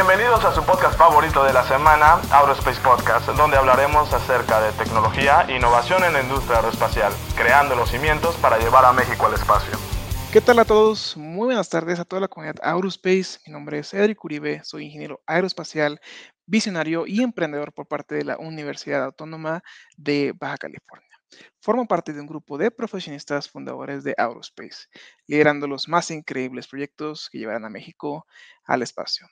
Bienvenidos a su podcast favorito de la semana, Aerospace Podcast, donde hablaremos acerca de tecnología e innovación en la industria aeroespacial, creando los cimientos para llevar a México al espacio. ¿Qué tal a todos? Muy buenas tardes a toda la comunidad Aerospace. Mi nombre es Edric Uribe, soy ingeniero aeroespacial, visionario y emprendedor por parte de la Universidad Autónoma de Baja California. Formo parte de un grupo de profesionistas fundadores de Aerospace, liderando los más increíbles proyectos que llevarán a México al espacio.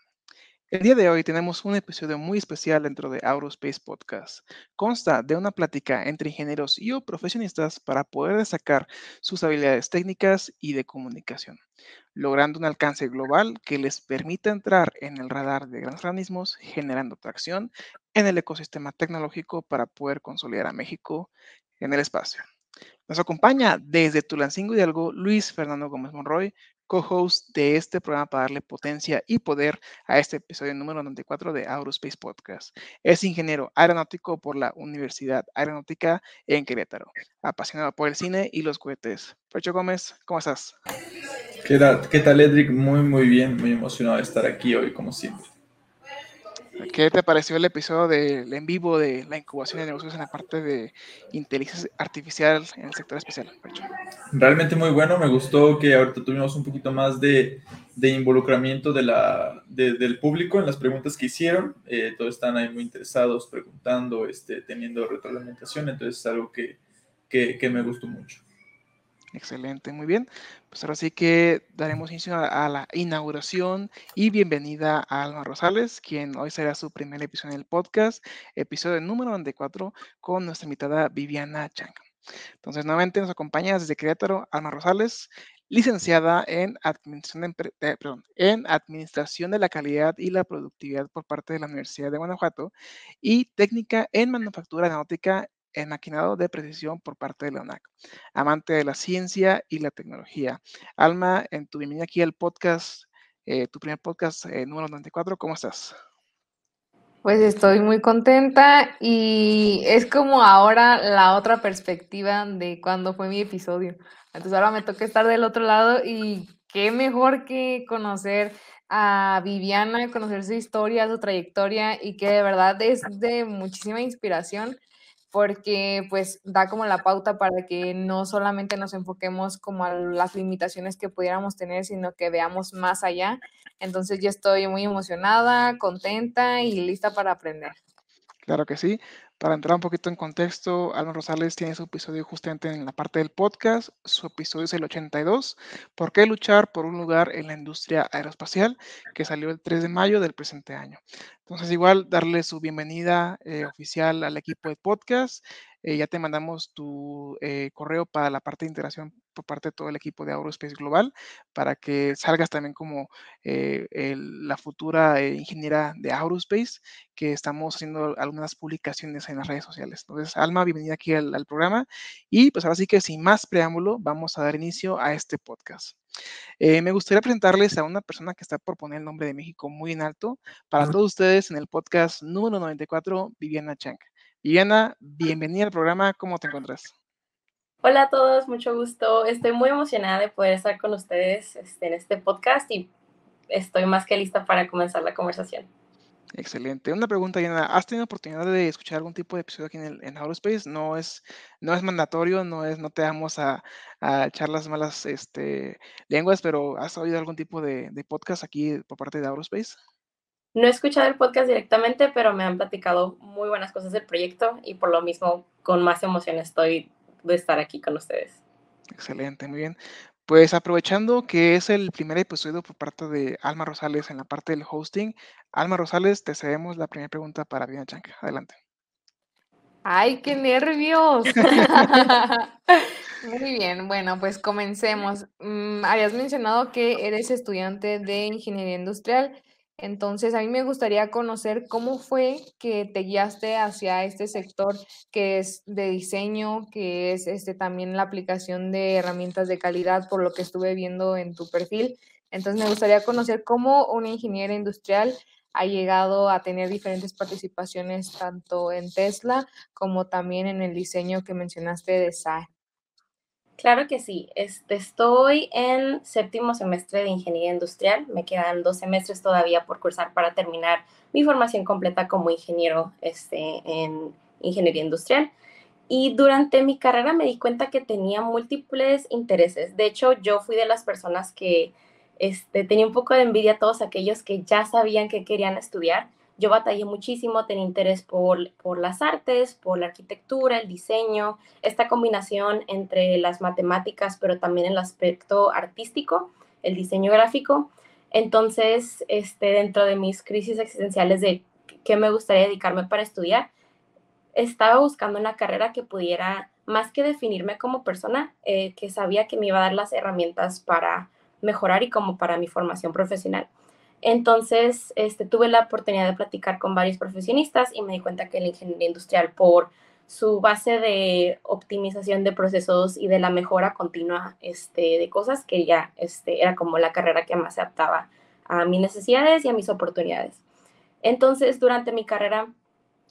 El día de hoy tenemos un episodio muy especial dentro de Aerospace Podcast. Consta de una plática entre ingenieros y o profesionistas para poder destacar sus habilidades técnicas y de comunicación, logrando un alcance global que les permita entrar en el radar de grandes organismos, generando tracción en el ecosistema tecnológico para poder consolidar a México en el espacio. Nos acompaña desde Tulancingo Hidalgo Luis Fernando Gómez Monroy, co-host de este programa para darle potencia y poder a este episodio número 94 de Aerospace Podcast. Es ingeniero aeronáutico por la Universidad Aeronáutica en Querétaro, apasionado por el cine y los cohetes. Pecho Gómez, ¿cómo estás? ¿Qué tal, ¿Qué tal, Edric? Muy, muy bien, muy emocionado de estar aquí hoy, como siempre. ¿Qué te pareció el episodio del en vivo de la incubación de negocios en la parte de inteligencia artificial en el sector especial? Realmente muy bueno, me gustó que ahorita tuvimos un poquito más de, de involucramiento de la, del público en las preguntas que hicieron. Eh, todos están ahí muy interesados, preguntando, este, teniendo retroalimentación, entonces es algo que, que me gustó mucho. Excelente, muy bien. Pues ahora sí que daremos inicio a, la inauguración y bienvenida a Alma Rosales, quien hoy será su primer episodio en el podcast, episodio número 94 con nuestra invitada Viviana Chang. Entonces, nuevamente nos acompaña desde Querétaro Alma Rosales, licenciada en administración de, eh, en administración de la calidad y la productividad por parte de la Universidad de Guanajuato y técnica en manufactura aeronáutica en maquinado de precisión por parte de la UNAC, amante de la ciencia y la tecnología. Alma, en tu bienvenida aquí al podcast, eh, tu primer podcast eh, número 94, ¿cómo estás? Pues estoy muy contenta y es como ahora la otra perspectiva de cuando fue mi episodio. Entonces ahora me toca estar del otro lado y qué mejor que conocer a Viviana, conocer su historia, su trayectoria y que de verdad es de muchísima inspiración porque pues da como la pauta para que no solamente nos enfoquemos como a las limitaciones que pudiéramos tener, sino que veamos más allá. Entonces yo estoy muy emocionada, contenta y lista para aprender. Claro que sí. Para entrar un poquito en contexto, Alma Rosales tiene su episodio justamente en la parte del podcast. Su episodio es el 82. ¿Por qué luchar por un lugar en la industria aeroespacial? Que salió el 3 de mayo del presente año. Entonces, igual, darle su bienvenida eh, oficial al equipo de podcast. Eh, ya te mandamos tu eh, correo para la parte de integración por parte de todo el equipo de Aerospace Global para que salgas también como la futura ingeniera de Aerospace, que estamos haciendo algunas publicaciones en las redes sociales. Entonces, Alma, bienvenida aquí al, al programa. Y pues ahora sí que sin más preámbulo, vamos a dar inicio a este podcast. Eh, me gustaría presentarles a una persona que está por poner el nombre de México muy en alto para todos ustedes en el podcast número 94, Viviana Chang. Viviana, bienvenida al programa, ¿cómo te encuentras? Hola a todos, mucho gusto. Estoy muy emocionada de poder estar con ustedes este, en este podcast y estoy más que lista para comenzar la conversación. Excelente. Una pregunta, Yana. ¿Has tenido oportunidad de escuchar algún tipo de episodio aquí en, el, en? No es, no es mandatorio, no es, no te damos a, a echar las malas este, lenguas, pero ¿has oído algún tipo de, de podcast aquí por parte de Aerospace? No he escuchado el podcast directamente, pero me han platicado muy buenas cosas del proyecto y por lo mismo con más emoción estoy de estar aquí con ustedes. Excelente, muy bien. Pues aprovechando que es el primer episodio por parte de Alma Rosales en la parte del hosting, Alma Rosales, te cedemos la primera pregunta para Viviana Chanca. Adelante. ¡Ay, qué nervios! Muy bien, bueno, pues comencemos. Mm, habías mencionado que eres estudiante de ingeniería industrial entonces, a mí me gustaría conocer cómo fue que te guiaste hacia este sector que es de diseño, que es este, también la aplicación de herramientas de calidad, por lo que estuve viendo en tu perfil. Entonces, me gustaría conocer cómo una ingeniera industrial ha llegado a tener diferentes participaciones tanto en Tesla como también en el diseño que mencionaste de SAE. Claro que sí. Este, estoy en séptimo semestre de ingeniería industrial. Me quedan dos semestres todavía por cursar para terminar mi formación completa como ingeniero este, en ingeniería industrial. Y durante mi carrera me di cuenta que tenía múltiples intereses. De hecho, yo fui de las personas que este, tenía un poco de envidia a todos aquellos que ya sabían que querían estudiar yo batallé muchísimo, tenía interés por, por las artes, por la arquitectura, el diseño, esta combinación entre las matemáticas, pero también el aspecto artístico, el diseño gráfico. Entonces, este, dentro de mis crisis existenciales de qué me gustaría dedicarme para estudiar, estaba buscando una carrera que pudiera, más que definirme como persona, eh, que sabía que me iba a dar las herramientas para mejorar y como para mi formación profesional. Entonces, este, tuve la oportunidad de platicar con varios profesionistas y me di cuenta que la ingeniería industrial, por su base de optimización de procesos y de la mejora continua este, de cosas, que ya este, era como la carrera que más se adaptaba a mis necesidades y a mis oportunidades. Entonces, durante mi carrera,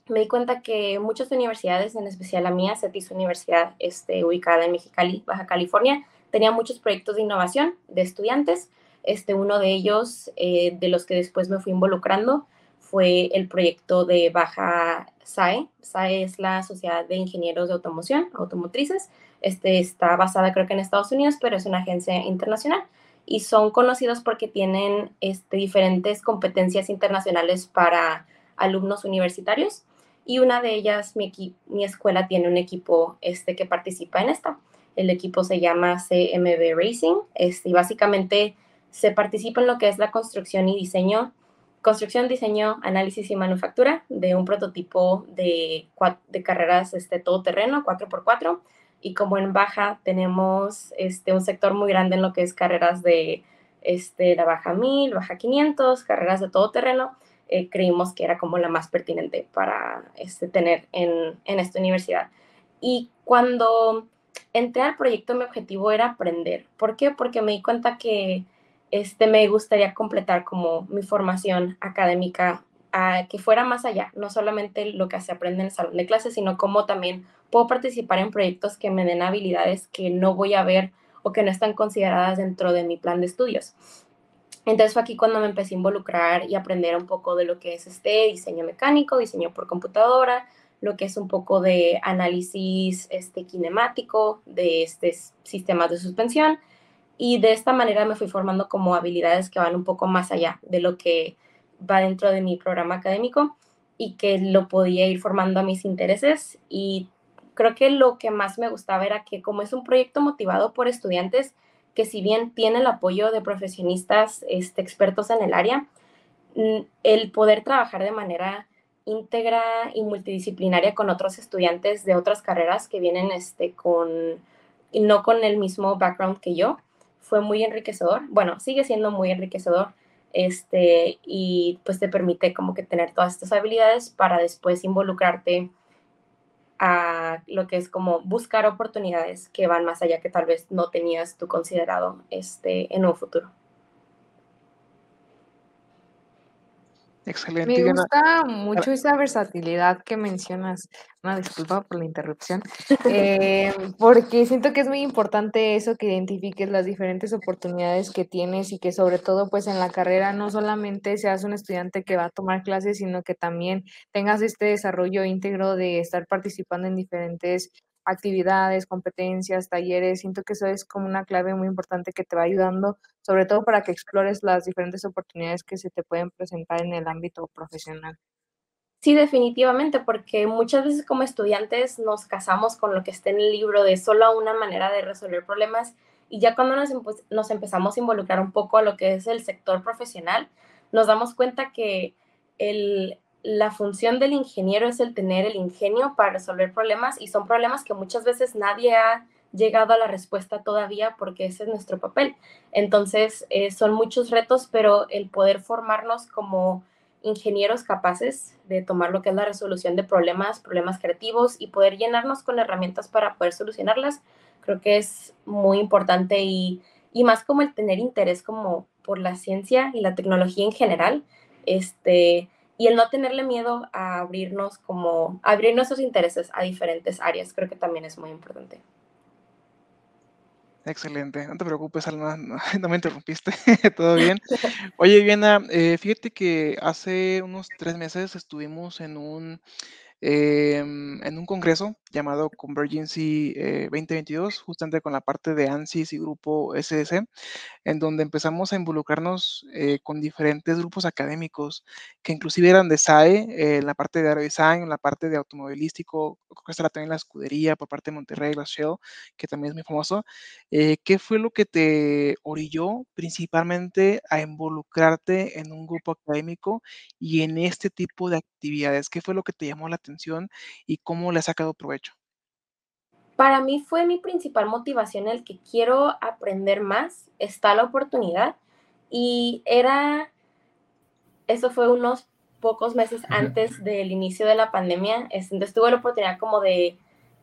me di cuenta que muchas universidades, en especial la mía, CETIS Universidad, este, ubicada en Mexicali, Baja California, tenía muchos proyectos de innovación de estudiantes, este, uno de ellos, eh, de los que después me fui involucrando, fue el proyecto de Baja SAE. SAE es la Sociedad de Ingenieros de Automoción, Automotrices. Este está basada creo que en Estados Unidos, pero es una agencia internacional y son conocidos porque tienen este, diferentes competencias internacionales para alumnos universitarios y una de ellas, mi, mi escuela tiene un equipo este, que participa en esta. El equipo se llama CMB Racing este, y básicamente se participa en lo que es la construcción y diseño, construcción, diseño, análisis y manufactura de un prototipo de, de carreras este, todoterreno, 4x4. Y como en Baja tenemos este, un sector muy grande en lo que es carreras de este, la Baja 1000, Baja 500, carreras de todoterreno, eh, creímos que era como la más pertinente para este, tener en, en esta universidad. Y cuando entré al proyecto, mi objetivo era aprender. ¿Por qué? Porque me di cuenta que este, me gustaría completar como mi formación académica a que fuera más allá, no solamente lo que se aprende en el salón de clases, sino cómo también puedo participar en proyectos que me den habilidades que no voy a ver o que no están consideradas dentro de mi plan de estudios. Entonces fue aquí cuando me empecé a involucrar y aprender un poco de lo que es este diseño mecánico, diseño por computadora, lo que es un poco de análisis este, kinemático de este sistemas de suspensión y de esta manera me fui formando como habilidades que van un poco más allá de lo que va dentro de mi programa académico y que lo podía ir formando a mis intereses. Y creo que lo que más me gustaba era que como es un proyecto motivado por estudiantes, que si bien tiene el apoyo de profesionistas este, expertos en el área, mm, el poder trabajar de manera íntegra y multidisciplinaria con otros estudiantes de otras carreras que vienen este, con, no con el mismo background que yo, fue muy enriquecedor. Bueno, sigue siendo muy enriquecedor. Este, y pues te permite como que tener todas estas habilidades para después involucrarte a lo que es como buscar oportunidades que van más allá que tal vez no tenías tú considerado este, en un futuro. Excelente. Me gusta mucho esa versatilidad que mencionas. Una disculpa por la interrupción. Eh, porque siento que es muy importante eso que identifiques las diferentes oportunidades que tienes y que sobre todo pues en la carrera no solamente seas un estudiante que va a tomar clases, sino que también tengas este desarrollo íntegro de estar participando en diferentes actividades, competencias, talleres. Siento que eso es como una clave muy importante que te va ayudando, sobre todo para que explores las diferentes oportunidades que se te pueden presentar en el ámbito profesional. Sí, definitivamente, porque muchas veces como estudiantes nos casamos con lo que está en el libro de solo una manera de resolver problemas y ya cuando nos, nos empezamos a involucrar un poco a lo que es el sector profesional, nos damos cuenta que el, la función del ingeniero es el tener el ingenio para resolver problemas y son problemas que muchas veces nadie ha llegado a la respuesta todavía porque ese es nuestro papel. Entonces, eh, son muchos retos, pero el poder formarnos como ingenieros capaces de tomar lo que es la resolución de problemas, problemas creativos y poder llenarnos con herramientas para poder solucionarlas, creo que es muy importante y, y más como el tener interés como por la ciencia y la tecnología en general, este, y el no tenerle miedo a abrirnos como, abrir nuestros intereses a diferentes áreas, creo que también es muy importante. Excelente, no te preocupes, Alma, no, no me interrumpiste, todo bien. Oye, Viena, eh, fíjate que hace unos tres meses estuvimos en un, em, en un congreso llamado Convergency eh, 2022, justamente con la parte de ANSYS y grupo SSC, en donde empezamos a involucrarnos eh, con diferentes grupos académicos que inclusive eran de SAE, eh, la parte de aerodesign, la parte de automovilístico, creo que está también la escudería por parte de Monterrey, la Shell, que también es muy famoso. Eh, ¿Qué fue lo que te orilló principalmente a involucrarte en un grupo académico y en este tipo de actividades? ¿Qué fue lo que te llamó la atención y cómo le has sacado provecho? Para mí fue mi principal motivación el que quiero aprender más, está la oportunidad y era, eso fue unos pocos meses antes del inicio de la pandemia, entonces tuve la oportunidad como de,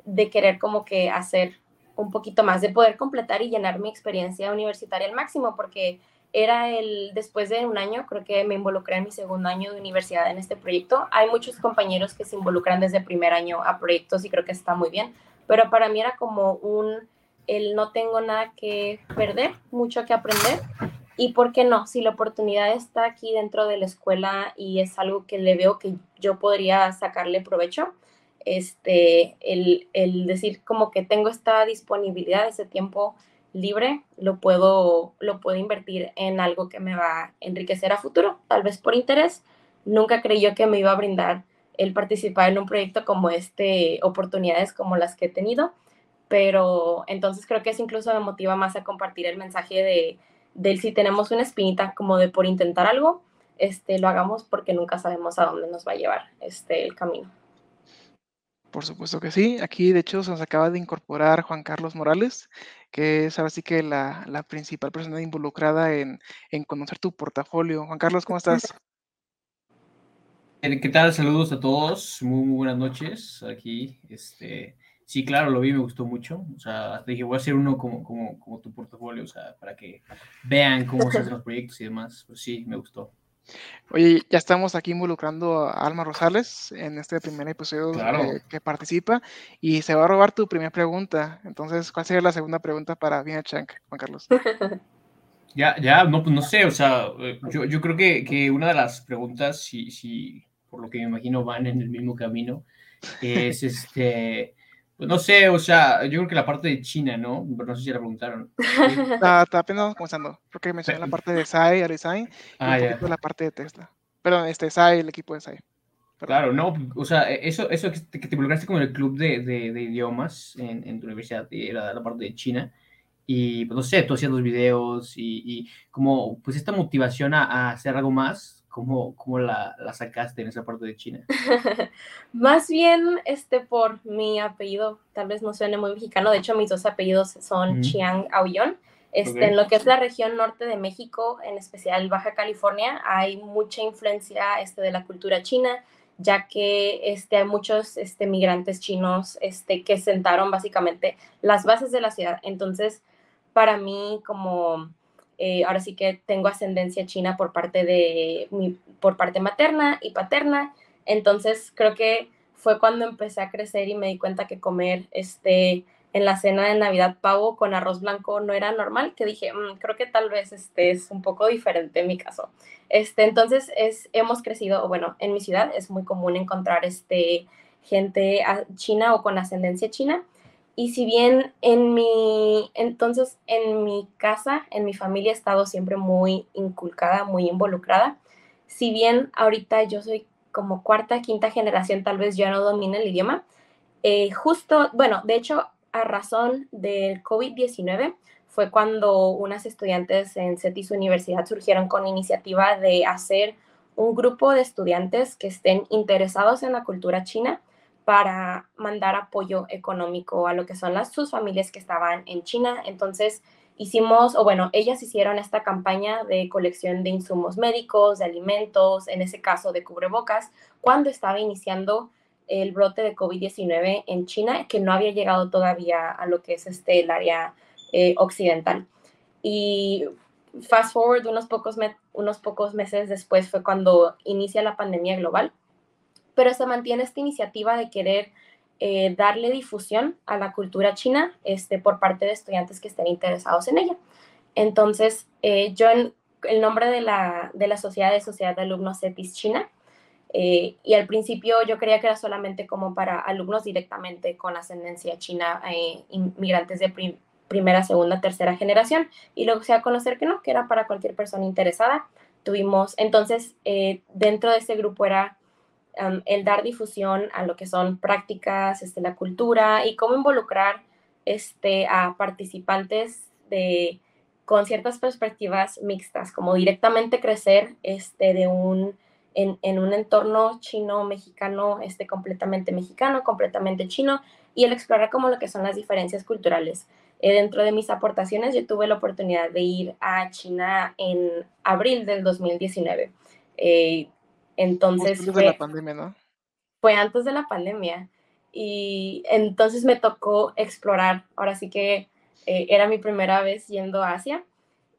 de querer como que hacer un poquito más, de poder completar y llenar mi experiencia universitaria al máximo, porque era el, después de un año, creo que me involucré en mi segundo año de universidad en este proyecto. Hay muchos compañeros que se involucran desde primer año a proyectos y creo que está muy bien, pero para mí era como un, el no tengo nada que perder, mucho que aprender. Y por qué no, si la oportunidad está aquí dentro de la escuela y es algo que le veo que yo podría sacarle provecho, este, el, el decir como que tengo esta disponibilidad, ese tiempo libre, lo puedo, lo puedo invertir en algo que me va a enriquecer a futuro, tal vez por interés. Nunca creí yo que me iba a brindar el participar en un proyecto como este, oportunidades como las que he tenido, pero entonces creo que eso incluso me motiva más a compartir el mensaje de, del si tenemos una espinita como de por intentar algo, este, lo hagamos porque nunca sabemos a dónde nos va a llevar este, el camino. Por supuesto que sí. Aquí, de hecho, se nos acaba de incorporar Juan Carlos Morales, que es ahora sí que la, la principal persona involucrada en, en, conocer tu portafolio. Juan Carlos, ¿cómo estás? ¿Qué tal? Saludos a todos. Muy, muy buenas noches. Aquí, este, sí, claro, lo vi, me gustó mucho. O sea, dije, voy a hacer uno como, como, como tu portafolio, o sea, para que vean cómo se hacen los proyectos y demás. Pues sí, me gustó. Oye, ya estamos aquí involucrando a Alma Rosales en este primer episodio Claro. eh, que participa y se va a robar tu primera pregunta. Entonces, ¿cuál sería la segunda pregunta para Vina Chank, Juan Carlos? Ya, ya, no, pues no sé, o sea, eh, yo, yo creo que, que una de las preguntas, si, si por lo que me imagino van en el mismo camino, es este, pues no sé, o sea, yo creo que la parte de China, ¿no? Pero no sé si la preguntaron. Está, está apenas comenzando, porque mencioné la parte de SAI, Aerodesign, y Ah, un ya. poquito la parte de Tesla. Perdón, este SAI, el equipo de SAI. Claro, no, o sea, eso, eso que te, que te involucraste con el club de, de, de idiomas en, en tu universidad, era la parte de China, y pues no sé, tú hacías los videos y, y como pues esta motivación a, a hacer algo más, ¿cómo, cómo la, la sacaste en esa parte de China? Más bien, este, por mi apellido, tal vez no suene muy mexicano, de hecho mis dos apellidos son Ujú. Chiang Aullón. Este, Ok. En lo que es la región norte de México, en especial Baja California, hay mucha influencia este, de la cultura china, ya que este, hay muchos este, migrantes chinos este, que sentaron básicamente las bases de la ciudad. Entonces, para mí, como eh, ahora sí que tengo ascendencia china por parte de mi, por parte materna y paterna, entonces creo que fue cuando empecé a crecer y me di cuenta que comer este en la cena de Navidad pavo con arroz blanco no era normal, que dije, "Mm, creo que tal vez este es un poco diferente en mi caso. Este, entonces es, hemos crecido, o bueno, en mi ciudad es muy común encontrar este, gente china o con ascendencia china. Y si bien en mi, entonces en mi casa, en mi familia he estado siempre muy inculcada, muy involucrada, si bien ahorita yo soy como cuarta, quinta generación, tal vez yo no domine el idioma, eh, justo, bueno, de hecho, a razón del COVID-19 fue cuando unas estudiantes en CETIS Universidad surgieron con iniciativa de hacer un grupo de estudiantes que estén interesados en la cultura china para mandar apoyo económico a lo que son las, sus familias que estaban en China. Entonces hicimos, o bueno, ellas hicieron esta campaña de colección de insumos médicos, de alimentos, en ese caso de cubrebocas, cuando estaba iniciando el brote de COVID-19 en China, que no había llegado todavía a lo que es este, el área eh, occidental. Y fast forward, unos pocos, unos pocos meses después fue cuando inicia la pandemia global, pero se mantiene esta iniciativa de querer eh, darle difusión a la cultura china este, por parte de estudiantes que estén interesados en ella. Entonces, eh, yo en el nombre de la, de la sociedad de Sociedad de Alumnos CETIS China, eh, y al principio yo creía que era solamente como para alumnos directamente con ascendencia china, inmigrantes de primera, segunda, tercera generación, y luego se a conocer que no, que era para cualquier persona interesada. Tuvimos, entonces, dentro de ese grupo era el dar difusión a lo que son prácticas, este, la cultura y cómo involucrar este, a participantes de, con ciertas perspectivas mixtas, como directamente crecer este, de un, en, en un entorno chino-mexicano, este, completamente mexicano, completamente chino, y el explorar como lo que son las diferencias culturales. Eh, dentro de mis aportaciones, yo tuve la oportunidad de ir a China en abril del 2019. Eh, entonces antes fue, de la pandemia, ¿no? Fue antes de la pandemia. Y entonces me tocó explorar. Ahora sí que eh, era mi primera vez yendo a Asia.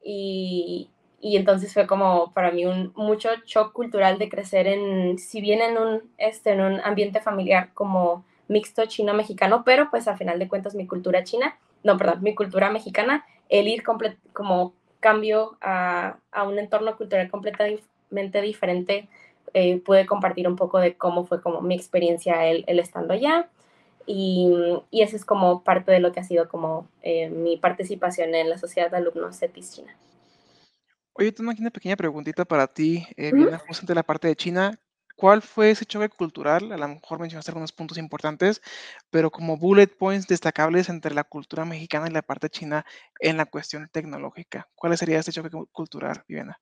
Y, y, entonces fue como para mí un mucho shock cultural de crecer en, si bien en un, este, en un ambiente familiar como mixto chino-mexicano, pero pues a final de cuentas mi cultura china, no, perdón, mi cultura mexicana, el ir como cambio a, a un entorno cultural completamente diferente eh, pude compartir un poco de cómo fue como mi experiencia el, estando allá. Y, y, eso es como parte de lo que ha sido como eh, mi participación en la sociedad de alumnos CETIS China. Oye, tengo aquí una pequeña preguntita para ti, eh, viene justamente de la parte de China. ¿Cuál fue ese choque cultural? A lo mejor mencionaste algunos puntos importantes, pero como bullet points destacables entre la cultura mexicana y la parte china en la cuestión tecnológica. ¿Cuál sería ese choque cultural, Viviana?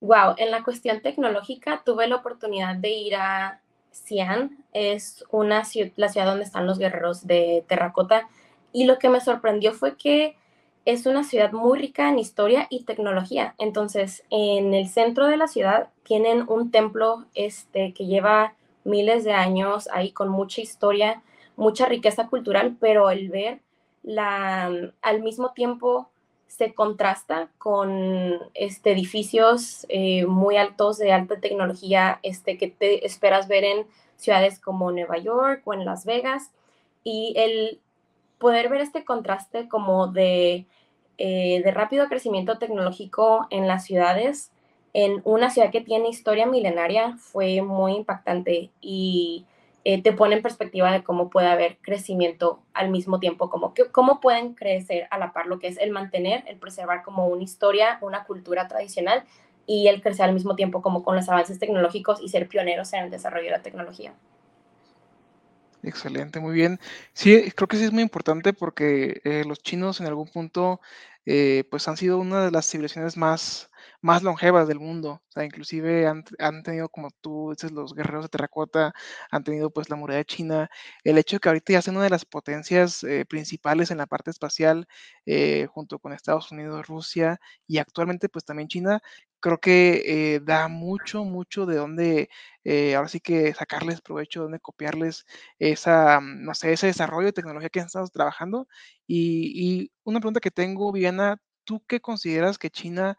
Wow, en la cuestión tecnológica tuve la oportunidad de ir a Xi'an, es una ciudad, la ciudad donde están los guerreros de terracota, y lo que me sorprendió fue que es una ciudad muy rica en historia y tecnología. Entonces, en el centro de la ciudad tienen un templo este, que lleva miles de años ahí con mucha historia, mucha riqueza cultural, pero el ver la, al mismo tiempo se contrasta con este, edificios eh, muy altos de alta tecnología este, que te esperas ver en ciudades como Nueva York o en Las Vegas. Y el poder ver este contraste como de, eh, de rápido crecimiento tecnológico en las ciudades, en una ciudad que tiene historia milenaria, fue muy impactante y eh, te pone en perspectiva de cómo puede haber crecimiento al mismo tiempo, como que, cómo pueden crecer a la par lo que es el mantener, el preservar como una historia, una cultura tradicional y el crecer al mismo tiempo como con los avances tecnológicos y ser pioneros en el desarrollo de la tecnología. Excelente, muy bien. Sí, creo que sí es muy importante porque eh, los chinos en algún punto eh, pues han sido una de las civilizaciones más más longevas del mundo. O sea, inclusive han, tenido, como tú dices, los guerreros de terracota, han tenido pues la muralla china. El hecho de que ahorita ya sea una de las potencias eh, principales en la parte espacial, eh, junto con Estados Unidos, Rusia y actualmente pues también China, creo que eh, da mucho, mucho de dónde, ahora sí que sacarles provecho, de dónde copiarles esa, mm, no sé, ese desarrollo de tecnología que han estado trabajando. Y, y una pregunta que tengo, Viviana, ¿tú qué consideras que China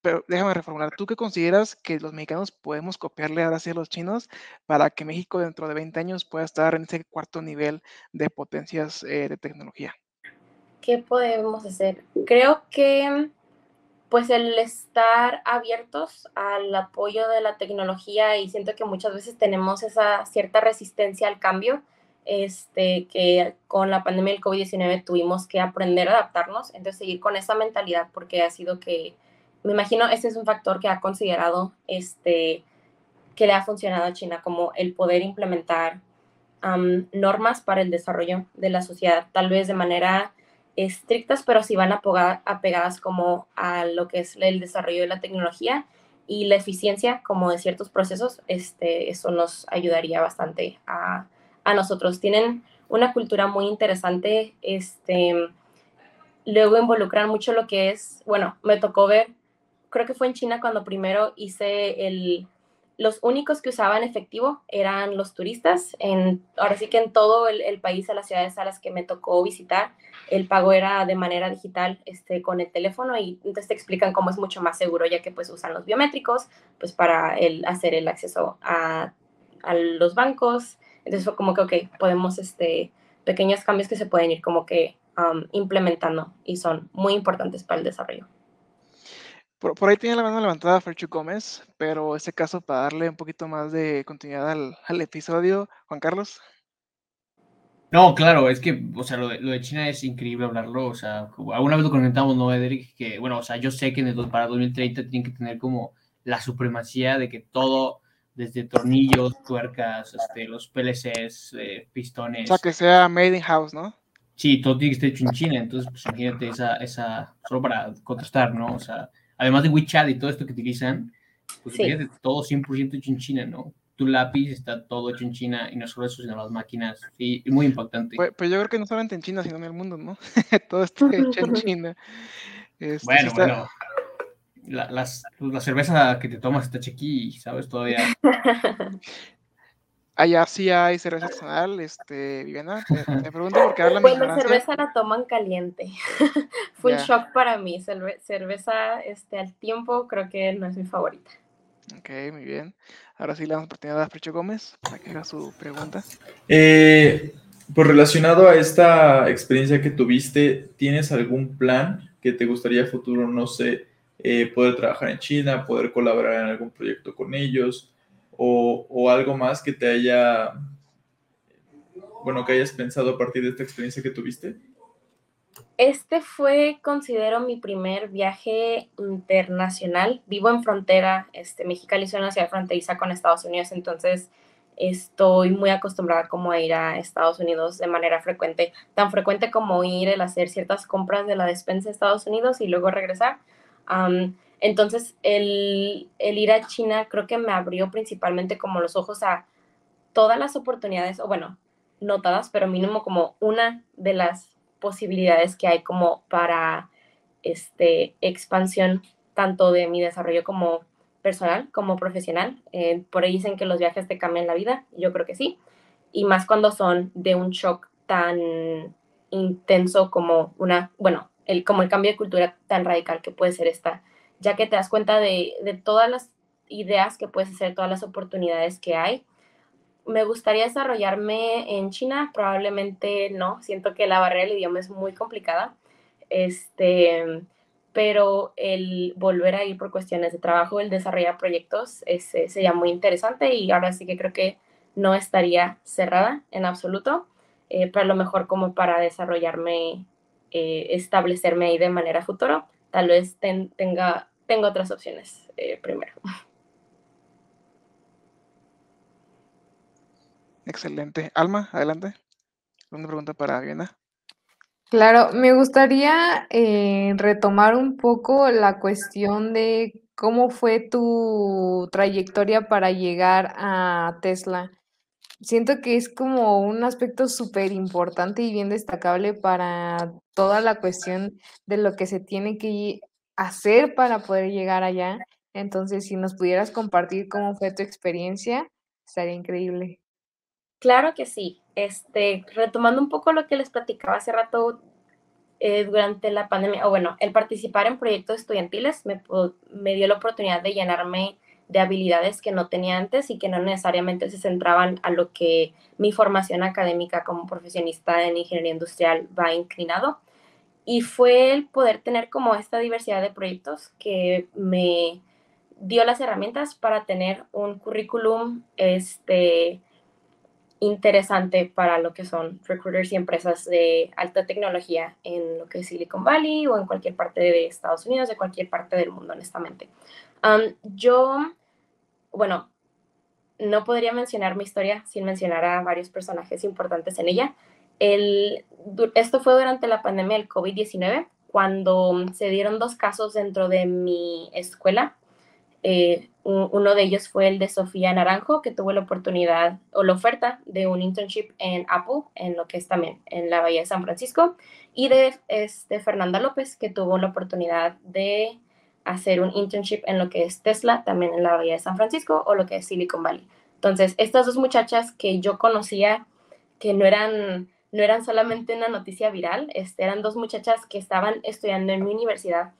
pero déjame reformular, ¿tú qué consideras que los mexicanos podemos copiarle ahora sí a los chinos para que México dentro de 20 años pueda estar en ese cuarto nivel de potencias eh, de tecnología? ¿Qué podemos hacer? Creo que pues el estar abiertos al apoyo de la tecnología y siento que muchas veces tenemos esa cierta resistencia al cambio, este, que con la pandemia del COVID-19 tuvimos que aprender a adaptarnos, entonces seguir con esa mentalidad porque ha sido que me imagino ese es un factor que ha considerado, este, que le ha funcionado a China, como el poder implementar normas para el desarrollo de la sociedad, tal vez de manera estrictas, pero si van apegadas como a lo que es el desarrollo de la tecnología y la eficiencia como de ciertos procesos, este, eso nos ayudaría bastante a, a nosotros. Tienen una cultura muy interesante, este, luego involucran mucho lo que es, bueno, me tocó ver creo que fue en China cuando primero hice el, los únicos que usaban efectivo eran los turistas. En, ahora sí que en todo el, país, a las ciudades a las que me tocó visitar, el pago era de manera digital este, con el teléfono y entonces te explican cómo es mucho más seguro, ya que pues usan los biométricos pues para el, hacer el acceso a, a los bancos, Entonces fue como que, ok, podemos, este, pequeños cambios que se pueden ir como que implementando y son muy importantes para el desarrollo. Por, ahí tiene la mano levantada Ferchu Gómez, pero ese caso para darle un poquito más de continuidad al, al episodio, Juan Carlos. No, claro, es que, o sea, lo de, China es increíble hablarlo, o sea, alguna vez lo comentamos, ¿no, Edric? Que, bueno, o sea, yo sé que en el, para 2030 tienen que tener como la supremacía de que todo, desde tornillos, tuercas, este, los PLCs, eh, pistones. O sea, que sea made in house, ¿no? Sí, todo tiene que estar hecho en China, entonces, pues imagínate esa, esa, solo para contrastar, ¿no? O sea, además de WeChat y todo esto que utilizan, pues fíjate, todo 100% hecho en China, ¿no? Tu lápiz está todo hecho en China y no solo eso, sino las máquinas. Sí, muy impactante. Pues, pues, yo creo que no solamente en China, sino en el mundo, ¿no? todo está hecho en China. Este, bueno, bueno. La, las, pues, la cerveza que te tomas está chequi, ¿sabes? Todavía. Allá sí hay cerveza artesanal, este, Viviana. Te, pregunto por qué hablan Pues la cerveza la toman caliente. Fue un shock para mí. cerveza este, al tiempo creo que no es mi favorita. Ok, muy bien. Ahora sí le damos oportunidad a Frecho Gómez para que haga su pregunta. Eh, pues relacionado a esta experiencia que tuviste, ¿tienes algún plan que te gustaría futuro, no sé, eh, poder trabajar en China, poder colaborar en algún proyecto con ellos? O, algo más que te haya, bueno, que hayas pensado a partir de esta experiencia que tuviste? Este fue, considero, mi primer viaje internacional. Vivo en frontera, este, Mexicali es una ciudad fronteriza con Estados Unidos, entonces estoy muy acostumbrada como a ir a Estados Unidos de manera frecuente, tan frecuente como ir el hacer ciertas compras de la despensa de Estados Unidos y luego regresar. Entonces, el, ir a China creo que me abrió principalmente como los ojos a todas las oportunidades, o bueno, no todas, pero mínimo como una de las posibilidades que hay como para este, expansión tanto de mi desarrollo como personal, como profesional. Eh, por ahí dicen que los viajes te cambian la vida, yo creo que sí, y más cuando son de un shock tan intenso como una, bueno, el, como el cambio de cultura tan radical que puede ser esta ya que te das cuenta de, todas las ideas que puedes hacer, todas las oportunidades que hay. Me gustaría desarrollarme en China, probablemente no, siento que la barrera del idioma es muy complicada, este, pero el volver a ir por cuestiones de trabajo, el desarrollar proyectos, sería muy interesante y ahora sí que creo que no estaría cerrada en absoluto, eh, pero a lo mejor como para desarrollarme, eh, establecerme ahí de manera futura, tal vez tenga, tengo otras opciones eh, primero. Excelente. Alma, adelante. Una pregunta para Viena. Claro, me gustaría eh, retomar un poco la cuestión de cómo fue tu trayectoria para llegar a Tesla. Siento que es como un aspecto súper importante y bien destacable para toda la cuestión de lo que se tiene que hacer para poder llegar allá. Entonces, si nos pudieras compartir cómo fue tu experiencia, estaría increíble. Claro que sí. Este, retomando un poco lo que les platicaba hace rato eh, durante la pandemia, o bueno, el participar en proyectos estudiantiles me, me dio la oportunidad de llenarme de habilidades que no tenía antes y que no necesariamente se centraban a lo que mi formación académica como profesionista en ingeniería industrial va inclinado. Y fue el poder tener como esta diversidad de proyectos que me dio las herramientas para tener un currículum este, interesante para lo que son recruiters y empresas de alta tecnología en lo que es Silicon Valley o en cualquier parte de Estados Unidos, de cualquier parte del mundo, honestamente yo, bueno, no podría mencionar mi historia sin mencionar a varios personajes importantes en ella. El, esto fue durante la pandemia del COVID-19, cuando se dieron dos casos dentro de mi escuela. Eh, uno de ellos fue el de Sofía Naranjo, que tuvo la oportunidad o la oferta de un internship en Apple, en lo que es también en la Bahía de San Francisco, y de, de Fernanda López, que tuvo la oportunidad de hacer un internship en lo que es Tesla, también en la Bahía de San Francisco, o lo que es Silicon Valley. Entonces, estas dos muchachas que yo conocía, que no eran, no eran solamente una noticia viral, este, eran dos muchachas que estaban estudiando en mi universidad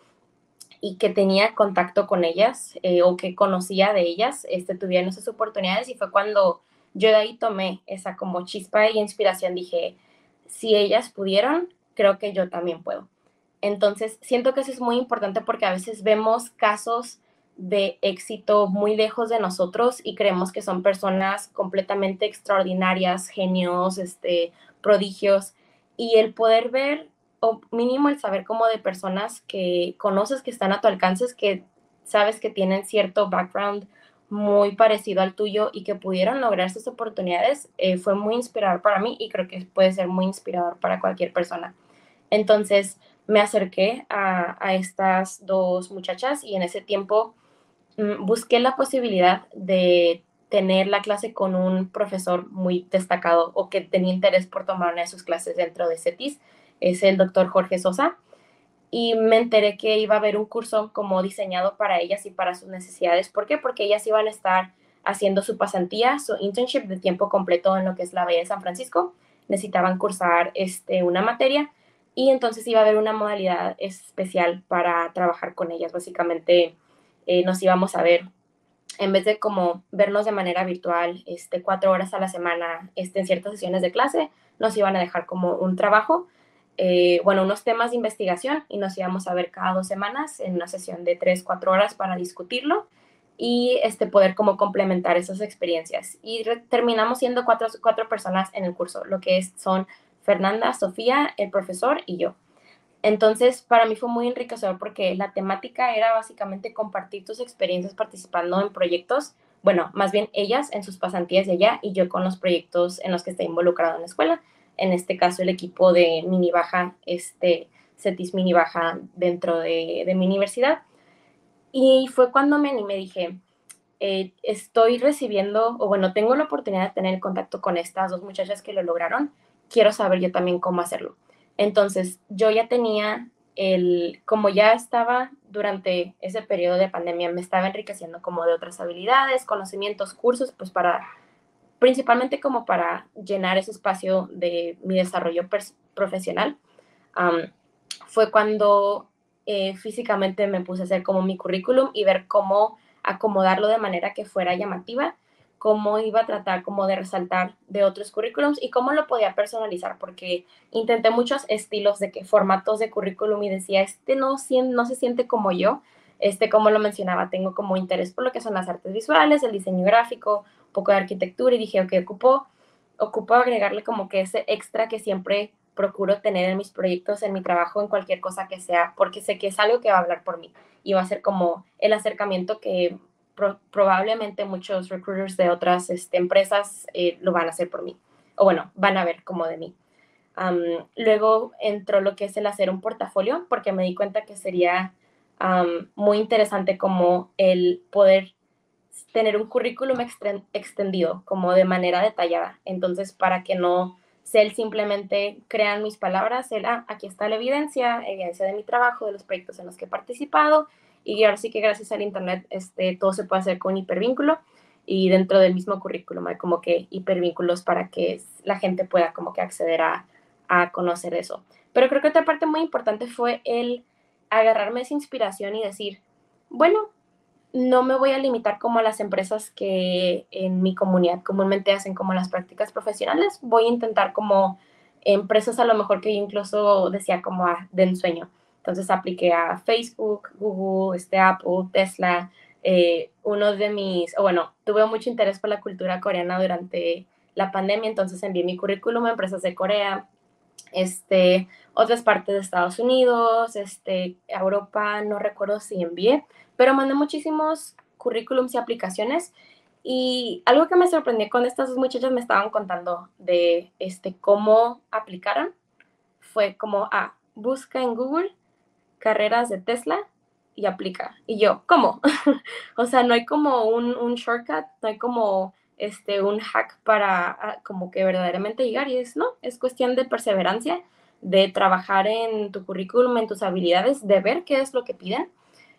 y que tenía contacto con ellas eh, o que conocía de ellas, este, tuvieron esas oportunidades y fue cuando yo de ahí tomé esa como chispa y inspiración, dije, si ellas pudieron, creo que yo también puedo. Entonces, siento que eso es muy importante porque a veces vemos casos de éxito muy lejos de nosotros y creemos que son personas completamente extraordinarias, genios, este, prodigios. Y el poder ver, o mínimo el saber como de personas que conoces que están a tu alcance, que sabes que tienen cierto background muy parecido al tuyo y que pudieron lograr esas oportunidades, eh, fue muy inspirador para mí y creo que puede ser muy inspirador para cualquier persona. Entonces me acerqué a, a estas dos muchachas y en ese tiempo Mm, busqué la posibilidad de tener la clase con un profesor muy destacado o que tenía interés por tomar una de sus clases dentro de CETIS, es el doctor Jorge Sosa. Y me enteré que iba a haber un curso como diseñado para ellas y para sus necesidades. ¿Por qué? Porque ellas iban a estar haciendo su pasantía, su internship de tiempo completo en lo que es la Bahía de San Francisco. Necesitaban cursar este, una materia y entonces iba a haber una modalidad especial para trabajar con ellas, básicamente eh, nos íbamos a ver, en vez de como vernos de manera virtual, este, cuatro horas a la semana este, en ciertas sesiones de clase, nos iban a dejar como un trabajo, eh, bueno, unos temas de investigación y nos íbamos a ver cada dos semanas en una sesión de tres, cuatro horas para discutirlo y este, poder como complementar esas experiencias. Y terminamos siendo cuatro, cuatro personas en el curso, lo que es, son Fernanda, Sofía, el profesor y yo. Entonces, para mí fue muy enriquecedor porque la temática era básicamente compartir tus experiencias participando en proyectos, bueno, más bien ellas en sus pasantías de allá y yo con los proyectos en los que está involucrado en la escuela. En este caso, el equipo de mini baja, este, CETIS mini baja dentro de, mi universidad. Y fue cuando me animé, dije, eh, estoy recibiendo, o bueno, tengo la oportunidad de tener contacto con estas dos muchachas que lo lograron, quiero saber yo también cómo hacerlo. Entonces, yo ya tenía el, como ya estaba durante ese periodo de pandemia, me estaba enriqueciendo como de otras habilidades, conocimientos, cursos, pues para, principalmente como para llenar ese espacio de mi desarrollo profesional. fue cuando eh, físicamente me puse a hacer como mi currículum y ver cómo acomodarlo de manera que fuera llamativa cómo iba a tratar como de resaltar de otros currículums y cómo lo podía personalizar, porque intenté muchos estilos de que formatos de currículum y decía, este no, no se siente como yo, este, como lo mencionaba, tengo como interés por lo que son las artes visuales, el diseño gráfico, un poco de arquitectura y dije, ok, ocupo, ocupo agregarle como que ese extra que siempre procuro tener en mis proyectos, en mi trabajo, en cualquier cosa que sea, porque sé que es algo que va a hablar por mí y va a ser como el acercamiento que probablemente muchos recruiters de otras este, empresas eh, lo van a hacer por mí, o bueno, van a ver como de mí. luego entró lo que es el hacer un portafolio, porque me di cuenta que sería muy interesante como el poder tener un currículum extendido, como de manera detallada. Entonces, para que no sea el simplemente crean mis palabras, el, ah, aquí está la evidencia, evidencia de mi trabajo, de los proyectos en los que he participado, y ahora sí que gracias al Internet este, todo se puede hacer con hipervínculo y dentro del mismo currículum como que hipervínculos para que la gente pueda como que acceder a, a conocer eso. Pero creo que otra parte muy importante fue el agarrarme esa inspiración y decir, bueno, no me voy a limitar como a las empresas que en mi comunidad comúnmente hacen como las prácticas profesionales, voy a intentar como empresas a lo mejor que yo incluso decía como ah, de ensueño. Entonces apliqué a Facebook, Google, este, Apple, Tesla. Eh, uno de mis, bueno, tuve mucho interés por la cultura coreana durante la pandemia, entonces envié mi currículum a empresas de Corea, este, otras partes de Estados Unidos, este, Europa, no recuerdo si envié, pero mandé muchísimos currículums y aplicaciones. Y algo que me sorprendió con estas dos muchachas me estaban contando de este, cómo aplicaron fue como, ah, busca en Google carreras de Tesla y aplica. Y yo, ¿cómo? o sea, no hay como un, shortcut, no hay como este, un hack para ah, como que verdaderamente llegar. Y es, no, es cuestión de perseverancia, de trabajar en tu currículum, en tus habilidades, de ver qué es lo que piden.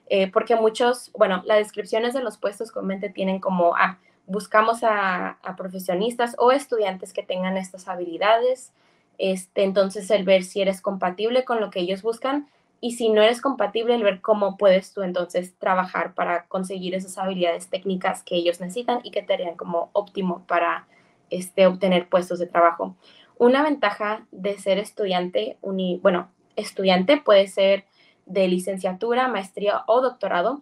Eh, porque muchos, bueno, las descripciones de los puestos comúnmente tienen como, ah, buscamos a, a, profesionistas o estudiantes que tengan estas habilidades. Este, entonces, el ver si eres compatible con lo que ellos buscan y si no eres compatible, ver cómo puedes tú entonces trabajar para conseguir esas habilidades técnicas que ellos necesitan y que te harían como óptimo para este, obtener puestos de trabajo. Una ventaja de ser estudiante, uni, bueno, estudiante puede ser de licenciatura, maestría o doctorado,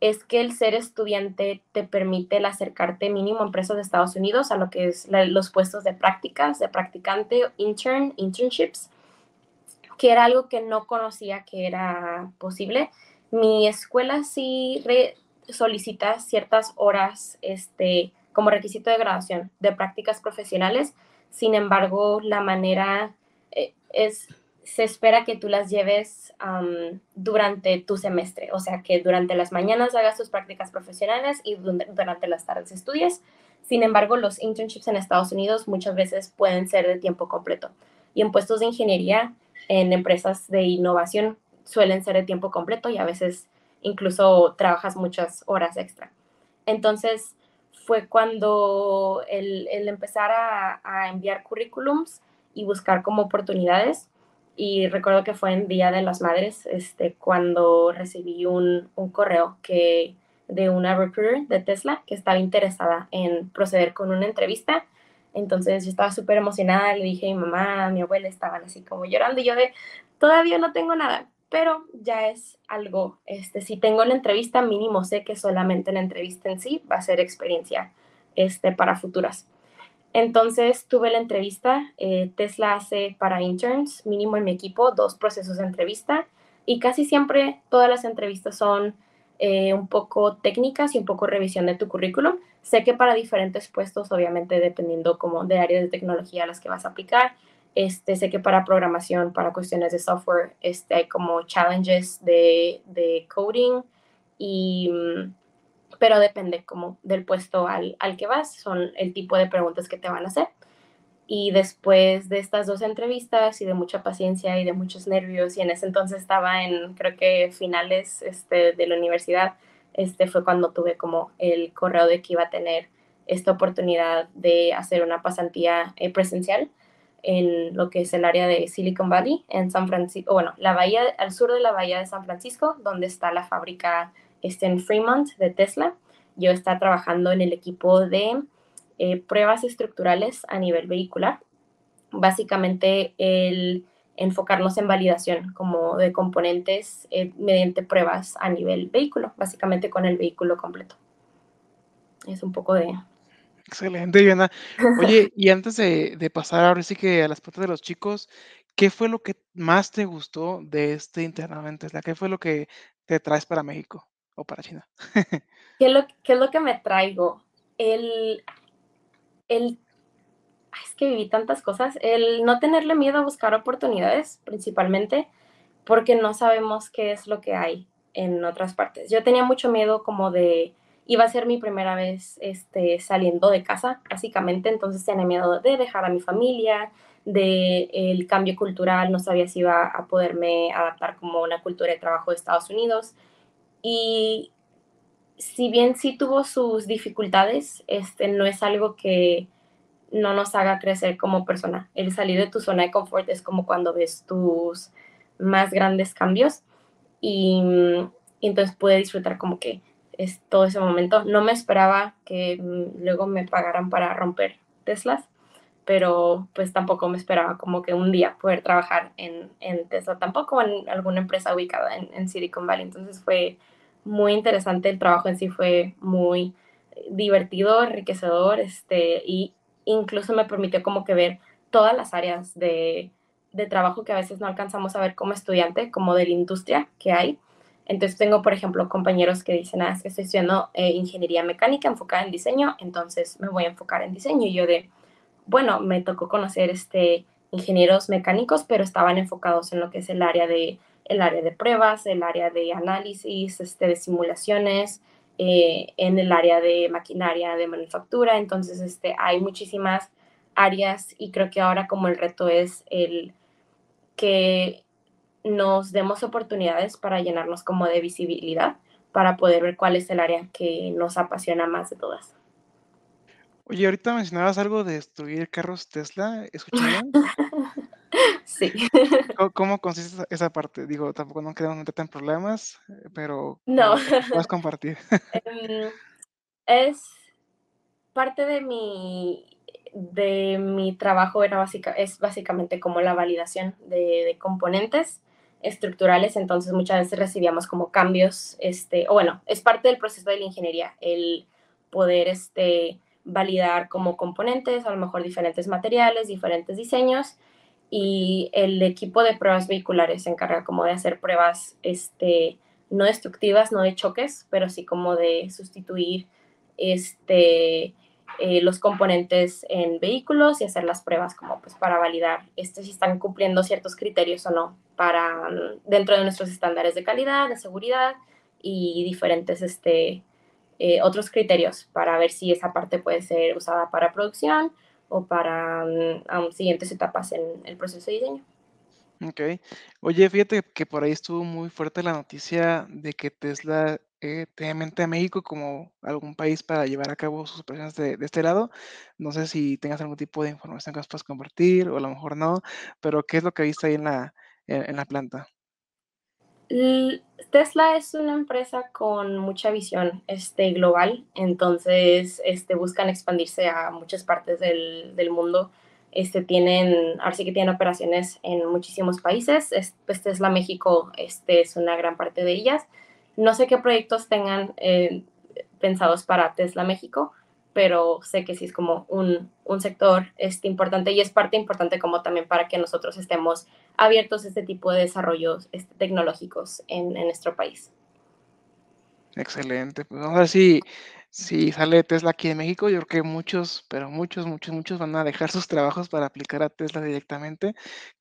es que el ser estudiante te permite el acercarte mínimo a empresas de Estados Unidos a lo que es los puestos de prácticas, de practicante, intern, internships, que era algo que no conocía que era posible. Mi escuela sí solicita ciertas horas este, como requisito de graduación de prácticas profesionales, sin embargo, la manera eh, es se espera que tú las lleves durante tu semestre, o sea, que durante las mañanas hagas tus prácticas profesionales y durante las tardes estudies. Sin embargo, los internships en Estados Unidos muchas veces pueden ser de tiempo completo y en puestos de ingeniería en empresas de innovación suelen ser de tiempo completo y a veces incluso trabajas muchas horas extra. Entonces, fue cuando el, empezar a, a enviar currículums y buscar como oportunidades y recuerdo que fue en Día de las Madres este, cuando recibí un, un correo que, de una recruiter de Tesla que estaba interesada en proceder con una entrevista. Entonces yo estaba súper emocionada, le dije a mi mamá, a mi abuela, estaban así como llorando y yo de, todavía no tengo nada, pero ya es algo, este, si tengo la entrevista mínimo sé que solamente la entrevista en sí va a ser experiencia este, para futuras. Entonces tuve la entrevista, eh, Tesla hace para interns, mínimo en mi equipo, dos procesos de entrevista y casi siempre todas las entrevistas son eh, un poco técnicas y un poco revisión de tu currículum. Sé que para diferentes puestos, obviamente dependiendo como de áreas de tecnología a las que vas a aplicar, este, sé que para programación, para cuestiones de software, este, hay como challenges de, de coding y mm, pero depende como del puesto al, al que vas, son el tipo de preguntas que te van a hacer. Y después de estas dos entrevistas y de mucha paciencia y de muchos nervios, y en ese entonces estaba en, creo que finales este, de la universidad, este fue cuando tuve como el correo de que iba a tener esta oportunidad de hacer una pasantía eh, presencial en lo que es el área de Silicon Valley, en San Francisco, bueno, la bahía, al sur de la bahía de San Francisco, donde está la fábrica este, en Fremont de Tesla. Yo estaba trabajando en el equipo de eh, pruebas estructurales a nivel vehicular. Básicamente el enfocarnos en validación como de componentes eh, mediante pruebas a nivel vehículo, básicamente con el vehículo completo. Es un poco de... Excelente, Diana. Oye, y antes de, de pasar ahora sí que a las partes de los chicos, ¿qué fue lo que más te gustó de este internamente? ¿Qué fue lo que te traes para México? o para China? ¿Qué, es lo, ¿Qué es lo que me traigo? El, el, es que viví tantas cosas, el no tenerle miedo a buscar oportunidades, principalmente, porque no sabemos qué es lo que hay en otras partes. Yo tenía mucho miedo como de, iba a ser mi primera vez este, saliendo de casa, básicamente, entonces tenía miedo de dejar a mi familia, de el cambio cultural, no sabía si iba a poderme adaptar como una cultura de trabajo de Estados Unidos. Y si bien sí tuvo sus dificultades, este, no es algo que no nos haga crecer como persona. El salir de tu zona de confort es como cuando ves tus más grandes cambios y, entonces pude disfrutar como que es todo ese momento. No me esperaba que mm, luego me pagaran para romper Teslas, pero pues tampoco me esperaba como que un día poder trabajar en, en Tesla, tampoco en alguna empresa ubicada en, Silicon Valley. Entonces fue muy interesante, el trabajo en sí fue muy divertido, enriquecedor, este, y incluso me permitió como que ver todas las áreas de, de trabajo que a veces no alcanzamos a ver como estudiante, como de la industria que hay. Entonces tengo, por ejemplo, compañeros que dicen, ah, es que estoy estudiando eh, ingeniería mecánica enfocada en diseño, entonces me voy a enfocar en diseño. Y yo de, bueno, me tocó conocer este, ingenieros mecánicos, pero estaban enfocados en lo que es el área de el área de pruebas, el área de análisis, este, de simulaciones, eh, en el área de maquinaria de manufactura. Entonces, este, hay muchísimas áreas y creo que ahora como el reto es el que nos demos oportunidades para llenarnos como de visibilidad, para poder ver cuál es el área que nos apasiona más de todas. Oye, ahorita mencionabas algo de destruir carros Tesla, ¿escuché Sí. ¿Cómo, consiste esa parte? Digo, tampoco no queremos meterte en problemas, eh, pero No. puedes compartir. Em, es parte de mi, de mi trabajo era básica, es básicamente como la validación de, de, componentes estructurales, entonces muchas veces recibíamos como cambios, este, o bueno, es parte del proceso de la ingeniería, el poder este, validar como componentes, a lo mejor diferentes materiales, diferentes diseños, y el equipo de pruebas vehiculares se encarga como de hacer pruebas este, no destructivas, no de choques, pero sí como de sustituir este, eh, los componentes en vehículos y hacer las pruebas como pues para validar este, si están cumpliendo ciertos criterios o no para dentro de nuestros estándares de calidad, de seguridad y diferentes este, eh, otros criterios para ver si esa parte puede ser usada para producción o para um, siguientes etapas en el proceso de diseño. Ok. Oye, fíjate que por ahí estuvo muy fuerte la noticia de que Tesla eh, a México como algún país para llevar a cabo sus operaciones de, de, este lado. No sé si tengas algún tipo de información que nos puedas compartir o a lo mejor no, pero ¿qué es lo que viste ahí en la, en la planta? Tesla es una empresa con mucha visión este, global, entonces este, buscan expandirse a muchas partes del, del mundo. Este, tienen, ahora sí que tienen operaciones en muchísimos países. pues Tesla México este, es una gran parte de ellas. No sé qué proyectos tengan eh, pensados para Tesla México, pero sé que sí es como un, un, sector este, importante y es parte importante como también para que nosotros estemos abiertos este tipo de desarrollos este, tecnológicos en, nuestro país. Excelente, pues vamos a ver si, si sale Tesla aquí en México, yo creo que muchos, pero muchos, muchos, muchos van a dejar sus trabajos para aplicar a Tesla directamente.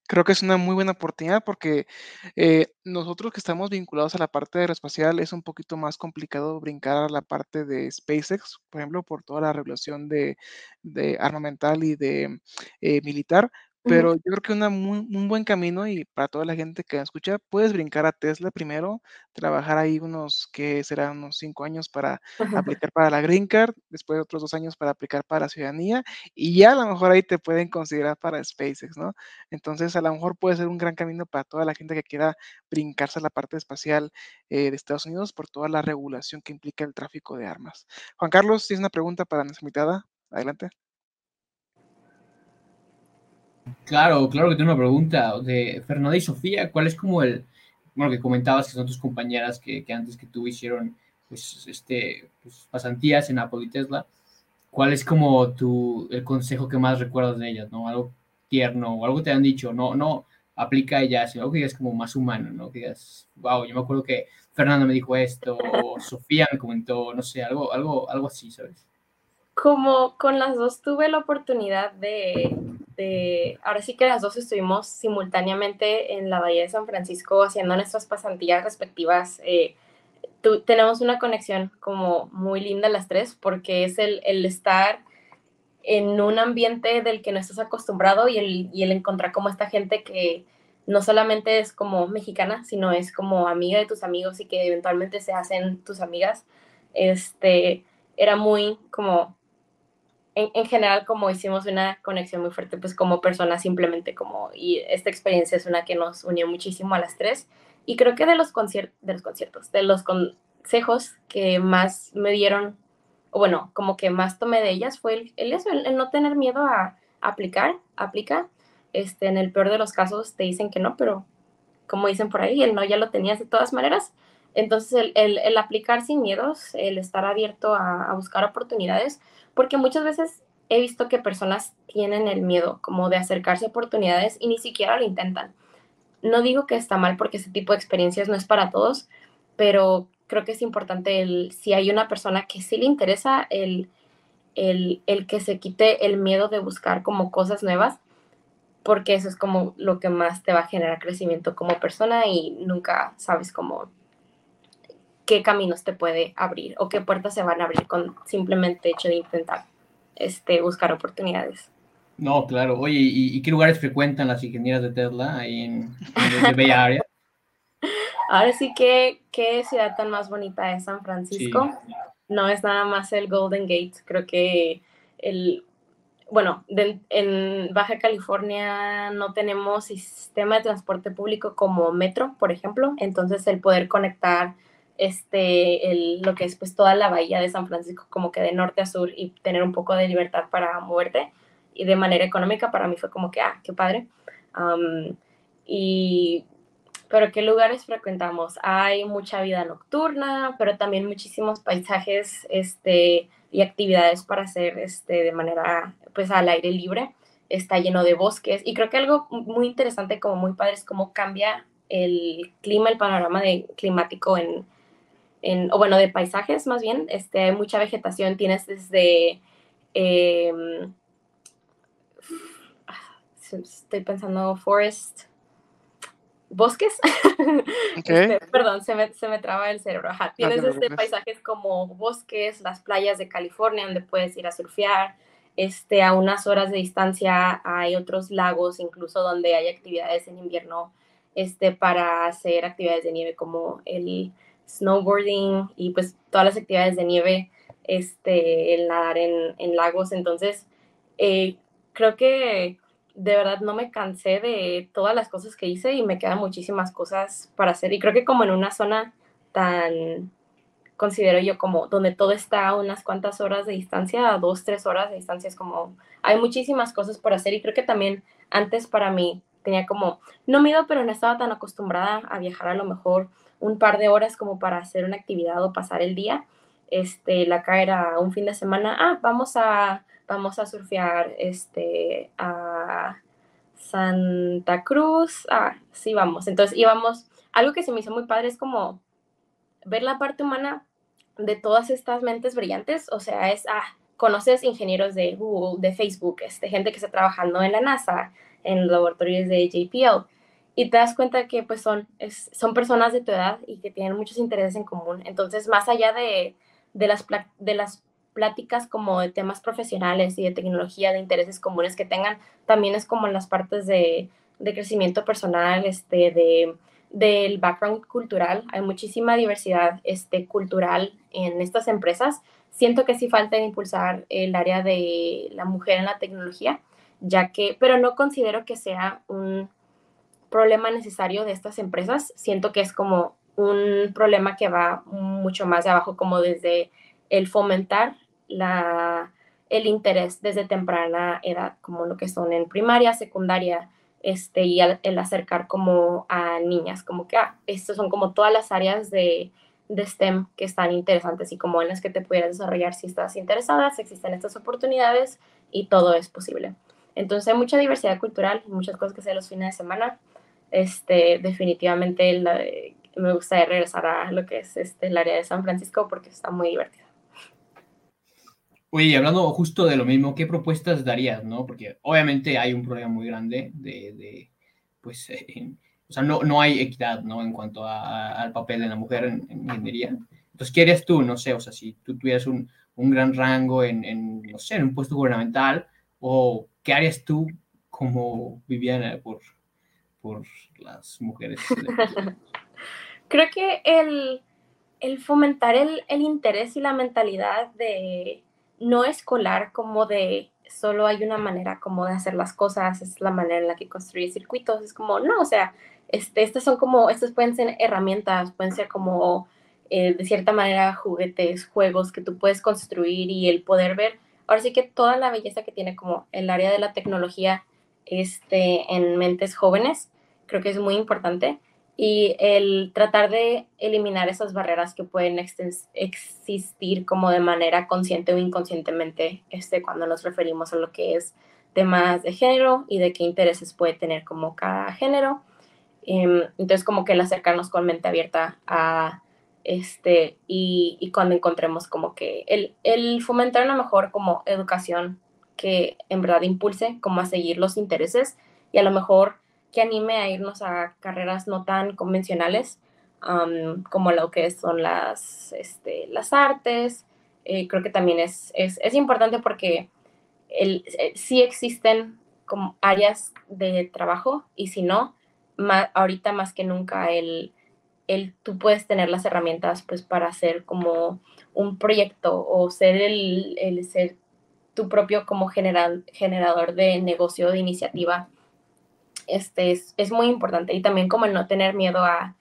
Creo que es una muy buena oportunidad porque eh, nosotros que estamos vinculados a la parte aeroespacial es un poquito más complicado brincar a la parte de SpaceX, por ejemplo, por toda la regulación de, de armamental y de eh, militar, pero yo creo que una un buen camino y para toda la gente que escucha, puedes brincar a Tesla primero, trabajar ahí unos, que serán unos cinco años para aplicar para la Green Card, después otros dos años para aplicar para la ciudadanía y ya a lo mejor ahí te pueden considerar para SpaceX, ¿no? Entonces a lo mejor puede ser un gran camino para toda la gente que quiera brincarse a la parte espacial eh, de Estados Unidos por toda la regulación que implica el tráfico de armas. Juan Carlos, ¿tienes una pregunta para nuestra invitada? Adelante. Claro, claro que tengo una pregunta de Fernanda y Sofía. ¿Cuál es como el, bueno, que comentabas que son tus compañeras que, que antes que tú hicieron, pues, este, pues, pasantías en Apple y Tesla? ¿Cuál es como tu, el consejo que más recuerdas de ellas, no? Algo tierno o algo te han dicho, no, no aplica ella, sino algo que digas como más humano, ¿no? Que digas, wow, yo me acuerdo que Fernanda me dijo esto, o Sofía me comentó, no sé, algo, algo, algo así, ¿sabes? Como con las dos tuve la oportunidad de, ahora sí que las dos estuvimos simultáneamente en la Bahía de San Francisco haciendo nuestras pasantías respectivas. Eh, tenemos una conexión como muy linda las tres porque es el, el, estar en un ambiente del que no estás acostumbrado y el, y el encontrar como esta gente que no solamente es como mexicana, sino es como amiga de tus amigos y que eventualmente se hacen tus amigas. Este, era muy como en, general como hicimos una conexión muy fuerte, pues como personas simplemente como, y esta experiencia es una que nos unió muchísimo a las tres. Y creo que de los, conciertos de los conciertos, de los consejos que más me dieron, o bueno, como que más tomé de ellas fue el, el eso, el, no tener miedo a, aplicar, aplica. Este, en el peor de los casos te dicen que no, pero como dicen por ahí, el no ya lo tenías de todas maneras. Entonces, el, el, aplicar sin miedos, el estar abierto a, a buscar oportunidades, porque muchas veces he visto que personas tienen el miedo como de acercarse a oportunidades y ni siquiera lo intentan. No digo que está mal porque ese tipo de experiencias no es para todos, pero creo que es importante el, si hay una persona que sí le interesa el, el, el que se quite el miedo de buscar como cosas nuevas, porque eso es como lo que más te va a generar crecimiento como persona y nunca sabes cómo qué caminos te puede abrir o qué puertas se van a abrir con simplemente hecho de intentar este, buscar oportunidades. No, claro. Oye, ¿y, qué lugares frecuentan las ingenieras de Tesla ahí en, en Bella Área? Ahora sí que qué ciudad tan más bonita es San Francisco. No es nada más el Golden Gate. Creo que el, bueno, en Baja California no tenemos sistema de transporte público como metro, por ejemplo. Entonces el poder conectar este, el, lo que es pues toda la bahía de San Francisco como que de norte a sur y tener un poco de libertad para moverte, y de manera económica para mí fue como que, ah, qué padre. y, pero ¿qué lugares frecuentamos? Hay mucha vida nocturna, pero también muchísimos paisajes este, y actividades para hacer este, de manera, pues, al aire libre. Está lleno de bosques y creo que algo muy interesante, como muy padre, es cómo cambia el clima, el panorama de, climático en, en, o bueno, de paisajes más bien. Este, hay mucha vegetación, tienes desde... Em, estoy pensando forest, bosques. Este, perdón, se me, se me, traba el cerebro. Tienes este, paisajes como bosques, las playas de California donde puedes ir a surfear. Este, a unas horas de distancia hay otros lagos, incluso donde hay actividades en invierno este, para hacer actividades de nieve como el snowboarding y pues todas las actividades de nieve, este, el nadar en, en lagos. Entonces, eh, creo que de verdad no me cansé de todas las cosas que hice y me quedan muchísimas cosas para hacer. Y creo que como en una zona tan, considero yo como donde todo está a unas cuantas horas de distancia, a dos, tres horas de distancia, es como, hay muchísimas cosas por hacer y creo que también antes para mí tenía como, no miedo, pero no estaba tan acostumbrada a viajar a lo mejor un par de horas como para hacer una actividad o pasar el día. Este, la acá era un fin de semana, ah, vamos a, vamos a surfear este, a Santa Cruz, ah, sí, vamos. Entonces íbamos, algo que se me hizo muy padre es como ver la parte humana de todas estas mentes brillantes, o sea, es, ah, conoces ingenieros de Google, de Facebook, este, gente que está trabajando en la NASA, en laboratorios de JPL. Y te das cuenta que pues son, son personas de tu edad y que tienen muchos intereses en común. Entonces, más allá de, de, las, de las pláticas como de temas profesionales y de tecnología, de intereses comunes que tengan, también es como en las partes de, de crecimiento personal, este, de, del background cultural. Hay muchísima diversidad este, cultural en estas empresas. Siento que sí falta impulsar el área de la mujer en la tecnología ya que, pero no considero que sea un problema necesario de estas empresas, siento que es como un problema que va mucho más de abajo, como desde el fomentar la, el interés desde temprana edad, como lo que son en primaria, secundaria, este, y el, acercar como a niñas, como que, ah, estas son como todas las áreas de, de STEM que están interesantes y como en las que te pudieras desarrollar si estás interesada, existen estas oportunidades y todo es posible. Entonces hay mucha diversidad cultural, muchas cosas que hacer los fines de semana. Este, definitivamente me gustaría regresar a lo que es este, el área de San Francisco porque está muy divertido. Oye, hablando justo de lo mismo, ¿qué propuestas darías, no? Porque obviamente hay un problema muy grande de, de pues, o sea, no, no hay equidad, ¿no? En cuanto al papel de la mujer en, ingeniería. Entonces, ¿qué harías tú? No sé, o sea, si tú tuvieras un, un gran rango en, en, no sé, en un puesto gubernamental, o ¿qué harías tú como Viviana por, por las mujeres? Creo que el, el fomentar el, el, interés y la mentalidad de no escolar como de solo hay una manera como de hacer las cosas, es la manera en la que construir circuitos, es como, no, o sea, este, estas son como, estas pueden ser herramientas, pueden ser como eh, de cierta manera juguetes, juegos que tú puedes construir y el poder ver ahora sí que toda la belleza que tiene como el área de la tecnología este, en mentes jóvenes, creo que es muy importante. Y el tratar de eliminar esas barreras que pueden existir como de manera consciente o inconscientemente este, cuando nos referimos a lo que es temas de género y de qué intereses puede tener como cada género. Em, entonces, como que el acercarnos con mente abierta a este, y, cuando encontremos como que el, el, fomentar una mejor como educación que en verdad impulse como a seguir los intereses y a lo mejor que anime a irnos a carreras no tan convencionales como lo que son las, este, las artes. Eh, creo que también es, es, es importante porque el, eh, sí existen como áreas de trabajo y si no, ahorita más que nunca el, el, tú puedes tener las herramientas pues para hacer como un proyecto o ser el, el ser tu propio como generador de negocio, de iniciativa, este es, es, muy importante. Y también como el no tener miedo a,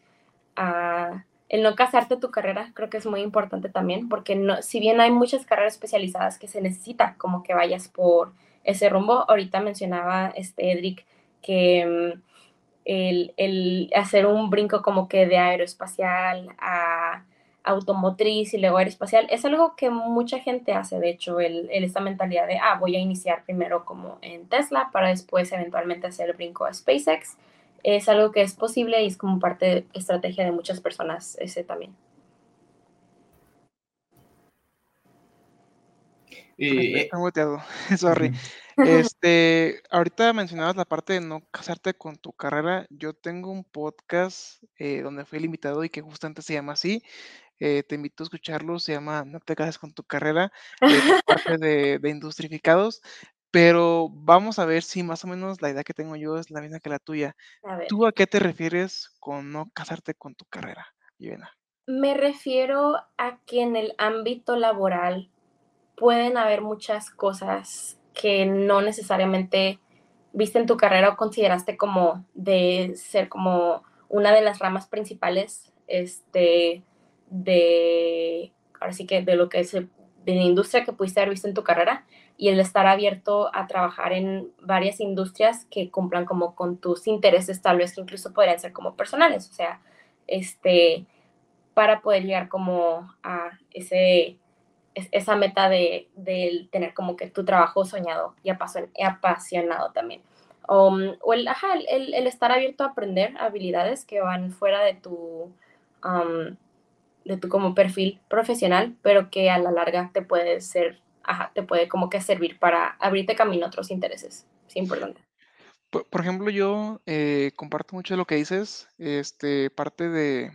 a, el no casarte tu carrera, creo que es muy importante también, porque no, si bien hay muchas carreras especializadas que se necesita como que vayas por ese rumbo. Ahorita mencionaba este Edric que mm, el, el, hacer un brinco como que de aeroespacial a automotriz y luego aeroespacial es algo que mucha gente hace, de hecho, el, esta mentalidad de, ah, voy a iniciar primero como en Tesla para después eventualmente hacer el brinco a SpaceX, es algo que es posible y es como parte de estrategia de muchas personas ese también. Eh, sorry. Este, ahorita mencionabas la parte de no casarte con tu carrera. Yo tengo un podcast eh, donde fui el invitado y que justamente se llama así. Eh, te invito a escucharlo, se llama No te cases con tu carrera, parte de, de Industrificados. Pero vamos a ver si más o menos la idea que tengo yo es la misma que la tuya. ¿Tú a qué te refieres con no casarte con tu carrera, Yvena? Me refiero a que en el ámbito laboral pueden haber muchas cosas que no necesariamente viste en tu carrera o consideraste como de ser como una de las ramas principales este, de, ahora que de lo que es de la industria que pudiste haber visto en tu carrera y el estar abierto a trabajar en varias industrias que cumplan como con tus intereses, tal vez que incluso podrían ser como personales, o sea, este, para poder llegar como a ese esa meta de, tener como que tu trabajo soñado y apasionado también. Um, o el, el, estar abierto a aprender habilidades que van fuera de tu, um, de tu como perfil profesional, pero que a la larga te puede ser, te puede como que servir para abrirte camino a otros intereses. Es importante. Por, ejemplo, yo eh, comparto mucho de lo que dices. Este, parte de,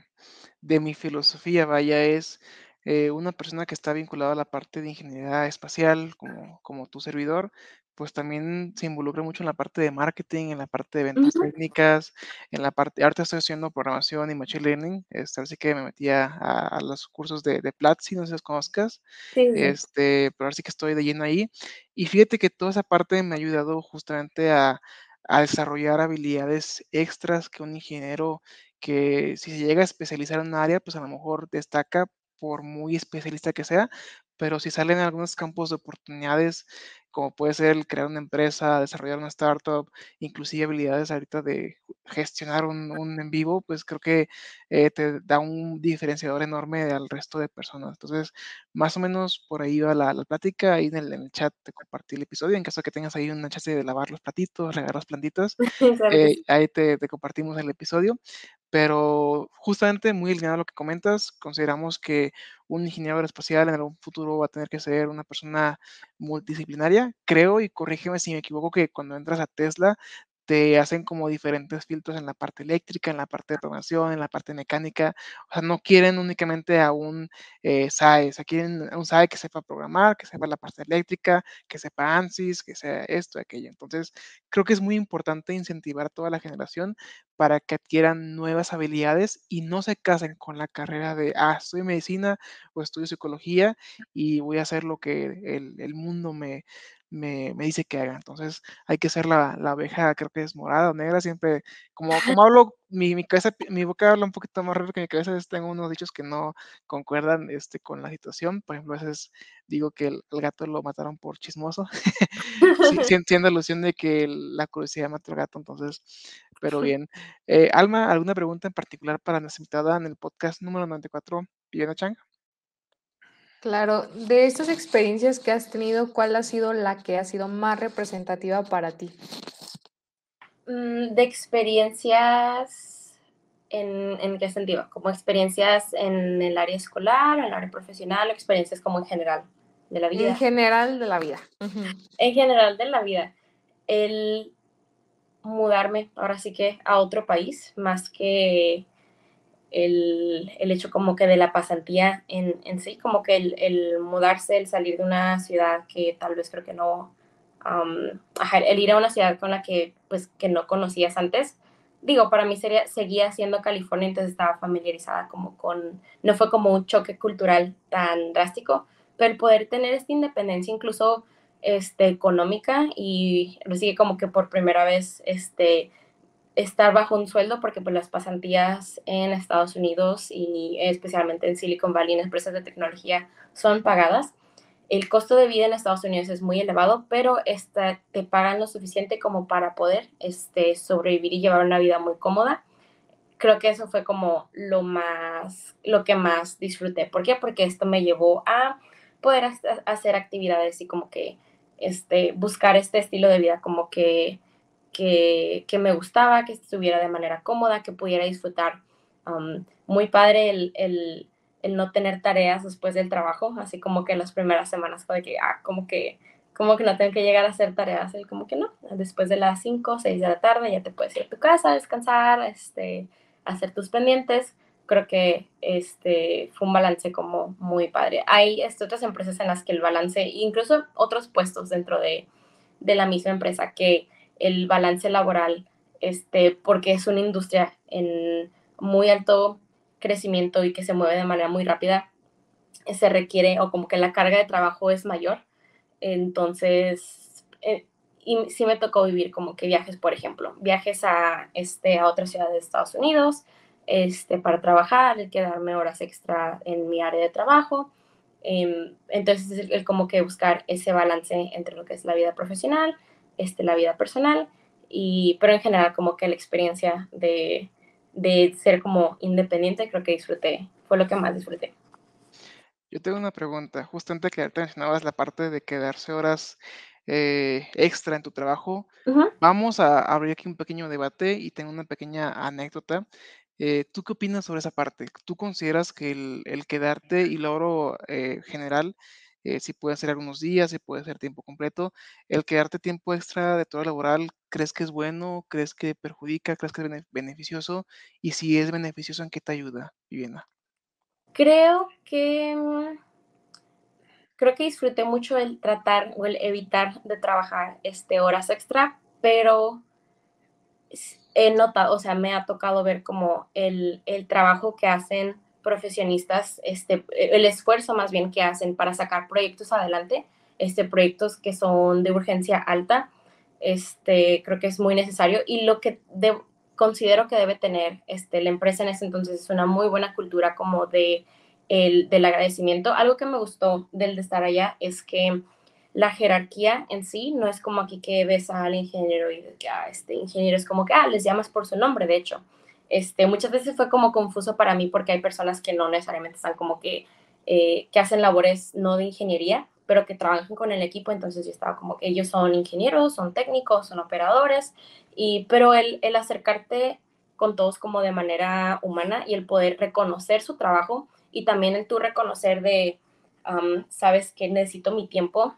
de mi filosofía, vaya, es eh, una persona que está vinculada a la parte de ingeniería espacial, como, como tu servidor, pues también se involucra mucho en la parte de marketing, en la parte de ventas técnicas, en la parte, ahorita estoy haciendo programación y machine learning, este, así que me metía a, los cursos de, de Platzi, no sé si los conozcas, este, pero ahora sí que estoy de lleno ahí. Y fíjate que toda esa parte me ha ayudado justamente a, a desarrollar habilidades extras que un ingeniero que si se llega a especializar en un área, pues a lo mejor destaca por muy especialista que sea, pero si salen algunos campos de oportunidades, como puede ser el crear una empresa, desarrollar una startup, inclusive habilidades ahorita de gestionar un, en vivo, pues creo que eh, te da un diferenciador enorme al resto de personas. Entonces, más o menos por ahí va la, plática, ahí en el, chat te compartí el episodio, en caso que tengas ahí una chance de lavar los platitos, regar las plantitas, eh, ahí te, te compartimos el episodio. Pero justamente muy alineado a lo que comentas, consideramos que un ingeniero aeroespacial en algún futuro va a tener que ser una persona multidisciplinaria. Creo, y corrígeme si me equivoco, que cuando entras a Tesla te hacen como diferentes filtros en la parte eléctrica, en la parte de programación, en la parte mecánica. O sea, no quieren únicamente a un eh, SAE, o sea, quieren un SAE que sepa programar, que sepa la parte eléctrica, que sepa ANSYS, que sea esto, aquello. Entonces, creo que es muy importante incentivar a toda la generación para que adquieran nuevas habilidades y no se casen con la carrera de, ah, estudio medicina o estudio psicología y voy a hacer lo que el, el mundo me, me, dice que haga. Entonces hay que ser la, la, abeja, creo que es morada o negra, siempre, como, como hablo, mi, mi, cabeza, mi boca habla un poquito más rápido que mi cabeza, tengo unos dichos que no concuerdan este, con la situación. Por ejemplo, a veces digo que el, gato lo mataron por chismoso, siendo alusión de que la curiosidad mató al gato, entonces, pero bien. Eh, Alma, ¿alguna pregunta en particular para nuestra invitada en el podcast número 94, Viviana Chang? Claro, de estas experiencias que has tenido, ¿cuál ha sido la que ha sido más representativa para ti? Mm, de experiencias, ¿en, qué sentido? ¿Como experiencias en el área escolar, en el área profesional, o experiencias como en general de la vida? En general de la vida. En general de la vida. El mudarme, ahora sí que a otro país, más que el, el, hecho como que de la pasantía en, sí, como que el, mudarse, el salir de una ciudad que tal vez creo que no, el ir a una ciudad con la que pues que no conocías antes, digo, para mí sería, seguía siendo California, entonces estaba familiarizada como con, no fue como un choque cultural tan drástico, pero el poder tener esta independencia incluso este, económica y sigue como que por primera vez, este, estar bajo un sueldo porque pues las pasantías en Estados Unidos y especialmente en Silicon Valley en empresas de tecnología son pagadas. el costo de vida en Estados Unidos es muy elevado, pero este, te pagan lo suficiente como para poder este, sobrevivir y llevar una vida muy cómoda. Creo que eso fue como lo más, lo que más disfruté. ¿Por qué? Porque esto me llevó a poder hacer actividades y como que este, buscar este estilo de vida como que, que, que me gustaba, que estuviera de manera cómoda, que pudiera disfrutar. Muy padre el, el, no tener tareas después del trabajo, así como que en las primeras semanas fue que, ah, como que, como que no tengo que llegar a hacer tareas, el como que no, después de las 5 o 6 de la tarde ya te puedes ir a tu casa, descansar, este, hacer tus pendientes creo que este fue un balance como muy padre. Hay este, otras empresas en las que el balance, incluso otros puestos dentro de, de, la misma empresa, que el balance laboral, este, porque es una industria en muy alto crecimiento y que se mueve de manera muy rápida, se requiere o como que la carga de trabajo es mayor. Entonces, eh, y sí me tocó vivir como que viajes, por ejemplo, viajes a, este, a otra ciudad de Estados Unidos, este, para trabajar, el quedarme horas extra en mi área de trabajo. Em, entonces, el, como que buscar ese balance entre lo que es la vida profesional, este, la vida personal, y, pero en general como que la experiencia de, de ser como independiente creo que disfruté, fue lo que más disfruté. Yo tengo una pregunta, justamente que te mencionabas la parte de quedarse horas eh, extra en tu trabajo. Vamos a abrir aquí un pequeño debate y tengo una pequeña anécdota. Eh, ¿tú qué opinas sobre esa parte? ¿Tú consideras que el, quedarte y logro eh, general, eh, si puede ser algunos días, si puede ser tiempo completo, el quedarte tiempo extra de todo laboral, ¿crees que es bueno? ¿Crees que perjudica? ¿Crees que es beneficioso? Y si es beneficioso, ¿en qué te ayuda, Viviana? Creo que mm, creo que disfruté mucho el tratar o el evitar de trabajar este, horas extra, pero he notado, o sea, me ha tocado ver como el, el trabajo que hacen profesionistas, este, el esfuerzo más bien que hacen para sacar proyectos adelante, este, proyectos que son de urgencia alta, este, creo que es muy necesario y lo que considero que debe tener este, la empresa en ese entonces es una muy buena cultura como de el, del agradecimiento. Algo que me gustó del de estar allá es que la jerarquía en sí no es como aquí que ves al ingeniero y que este ingeniero es como que ah, les llamas por su nombre, de hecho. Este, muchas veces fue como confuso para mí porque hay personas que no necesariamente están como que, eh, que hacen labores no de ingeniería, pero que trabajan con el equipo, entonces yo estaba como que ellos son ingenieros, son técnicos, son operadores, y, pero el, el acercarte con todos como de manera humana y el poder reconocer su trabajo y también el tú reconocer de, sabes que necesito mi tiempo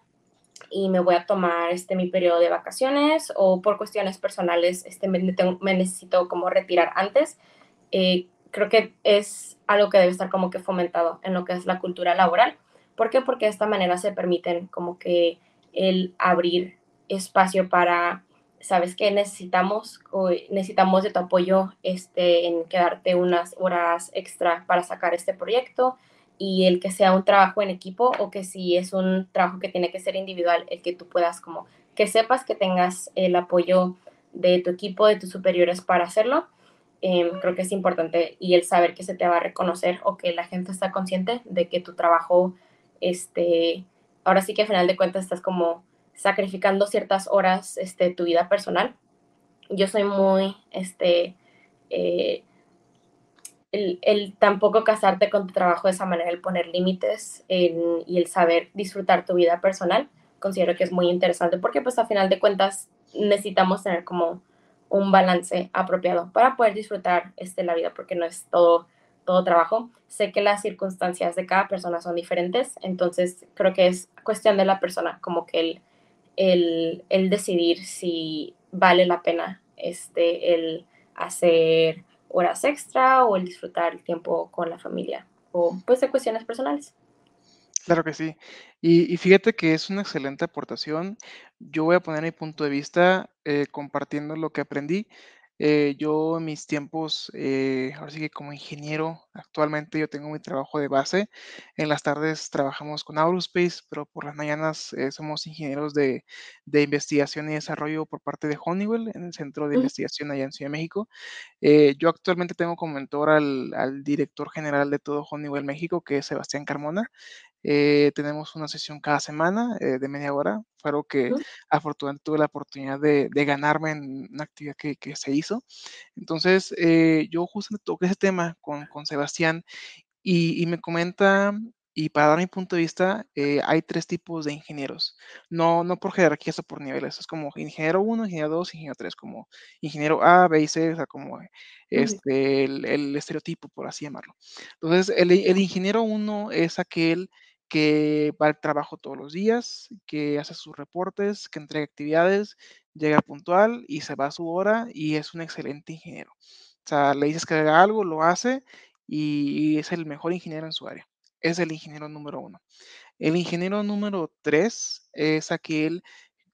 y me voy a tomar este, mi periodo de vacaciones o por cuestiones personales este, me, necesito como retirar antes. Eh, creo que es algo que debe estar como que fomentado en lo que es la cultura laboral. ¿Por qué? Porque de esta manera se permiten como que el abrir espacio para, ¿sabes qué? Necesitamos, necesitamos de tu apoyo este, en quedarte unas horas extra para sacar este proyecto y el que sea un trabajo en equipo o que si es un trabajo que tiene que ser individual, el que tú puedas como que sepas que tengas el apoyo de tu equipo, de tus superiores para hacerlo. Em, creo que es importante y el saber que se te va a reconocer o que la gente está consciente de que tu trabajo, este, ahora sí que al final de cuentas estás como sacrificando ciertas horas, este, tu vida personal. Yo soy muy, este, eh, el, tampoco casarte con tu trabajo de esa manera, el poner límites y el saber disfrutar tu vida personal, considero que es muy interesante porque pues a final de cuentas necesitamos tener como un balance apropiado para poder disfrutar este, la vida porque no es todo, todo trabajo. Sé que las circunstancias de cada persona son diferentes, entonces creo que es cuestión de la persona, como que el, el, el decidir si vale la pena este, el hacer horas extra o el disfrutar el tiempo con la familia o pues de cuestiones personales. Claro que sí. Y, fíjate que es una excelente aportación. Yo voy a poner mi punto de vista eh, compartiendo lo que aprendí. Eh, yo en mis tiempos, eh, ahora sí que como ingeniero, actualmente yo tengo mi trabajo de base. En las tardes trabajamos con Aurospace, pero por las mañanas somos ingenieros de, de, investigación y desarrollo por parte de Honeywell, en el Centro de Investigación allá en Ciudad de México. yo actualmente tengo como mentor al, al director general de todo Honeywell México, que es Sebastián Carmona. Eh, tenemos una sesión cada semana eh, de media hora. Algo que afortunadamente tuve la oportunidad de, ganarme en una actividad que, se hizo. Entonces, eh, yo justamente toqué ese tema con, con Sebastián y, y, me comenta y para dar mi punto de vista, eh, hay tres tipos de ingenieros. No, no por jerarquías o por niveles. Es como ingeniero 1, ingeniero 2, ingeniero 3, como ingeniero A, B y C, o sea, como este, el, estereotipo, por así llamarlo. Entonces, el, el ingeniero 1 es aquel que va al trabajo todos los días, que hace sus reportes, que entrega actividades, llega puntual y se va a su hora y es un excelente ingeniero. O sea, le dices que haga algo, lo hace y es el mejor ingeniero en su área es el ingeniero número uno. El ingeniero número tres es aquel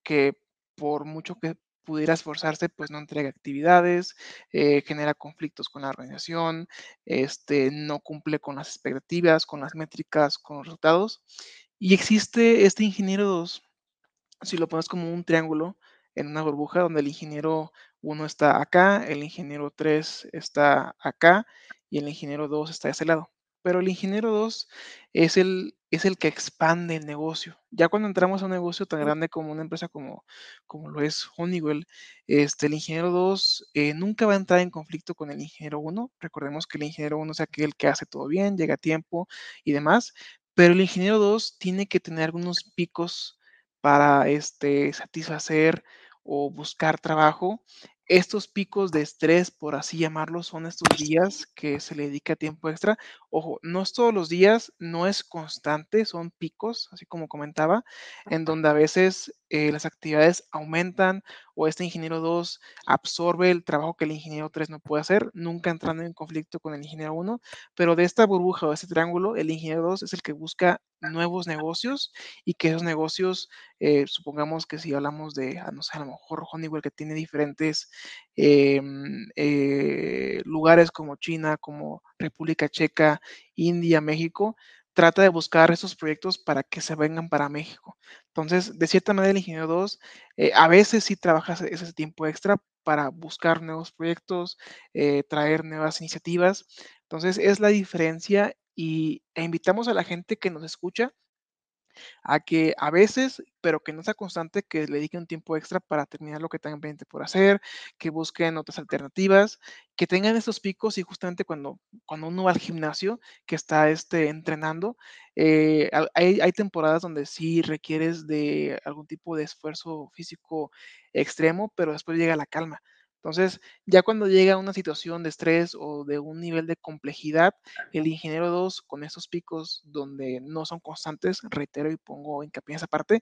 que por mucho que pudiera esforzarse, pues no entrega actividades, eh, genera conflictos con la organización, este, no cumple con las expectativas, con las métricas, con los resultados. Y existe este ingeniero 2, si lo pones como un triángulo en una burbuja donde el ingeniero 1 está acá, el ingeniero 3 está acá y el ingeniero 2 está de ese lado pero el ingeniero 2 es el, es el que expande el negocio. Ya cuando entramos a un negocio tan grande como una empresa como, como lo es Honeywell, este, el ingeniero 2 eh, nunca va a entrar en conflicto con el ingeniero 1. Recordemos que el ingeniero 1 es aquel que hace todo bien, llega a tiempo y demás, pero el ingeniero 2 tiene que tener algunos picos para este, satisfacer o buscar trabajo estos picos de estrés, por así llamarlo, son estos días que se le dedica tiempo extra. Ojo, no es todos los días, no es constante, son picos, así como comentaba, en donde a veces eh, las actividades aumentan o este ingeniero 2 absorbe el trabajo que el ingeniero 3 no puede hacer, nunca entrando en conflicto con el ingeniero 1, pero de esta burbuja o de este triángulo, el ingeniero 2 es el que busca nuevos negocios y que esos negocios, eh, supongamos que si hablamos de, ah, no sé, a lo mejor Honeywell que tiene diferentes em, eh, lugares como China, como República Checa, India, México, trata de buscar esos proyectos para que se vengan para México. Entonces, de cierta manera, el ingeniero 2 eh, a veces sí trabaja ese tiempo extra para buscar nuevos proyectos, traer nuevas iniciativas. Entonces, es la diferencia y, e invitamos a la gente que nos escucha a que a veces, pero que no sea constante, que le dedique un tiempo extra para terminar lo que tengan pendiente por hacer, que busquen otras alternativas, que tengan esos picos y justamente cuando, cuando uno va al gimnasio, que está este, entrenando, eh, hay, hay, temporadas donde sí requieres de algún tipo de esfuerzo físico extremo, pero después llega la calma. Entonces, ya cuando llega una situación de estrés o de un nivel de complejidad, el ingeniero 2 con esos picos donde no son constantes, reitero y pongo hincapié en esa parte,